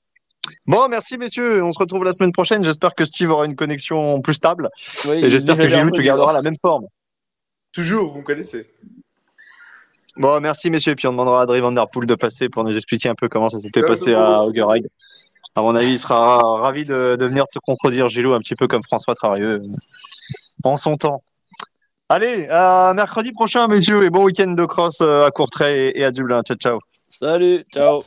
Bon, merci messieurs. On se retrouve la semaine prochaine. J'espère que Steve aura une connexion plus stable. Oui, Et j'espère que tu dur. garderas la même forme. Toujours, vous me connaissez. Bon, merci messieurs. Et puis on demandera à Adrien Van Der Poel de passer pour nous expliquer un peu comment ça s'était passé à monde. Augerheim. À mon avis, il sera ravi de, de venir te contredire, Gilou, un petit peu comme François Trarieux, en son temps. Allez, à mercredi prochain, messieurs, et bon week-end de cross euh, à Courtrai et et à Dublin. Ciao, ciao. Salut, ciao.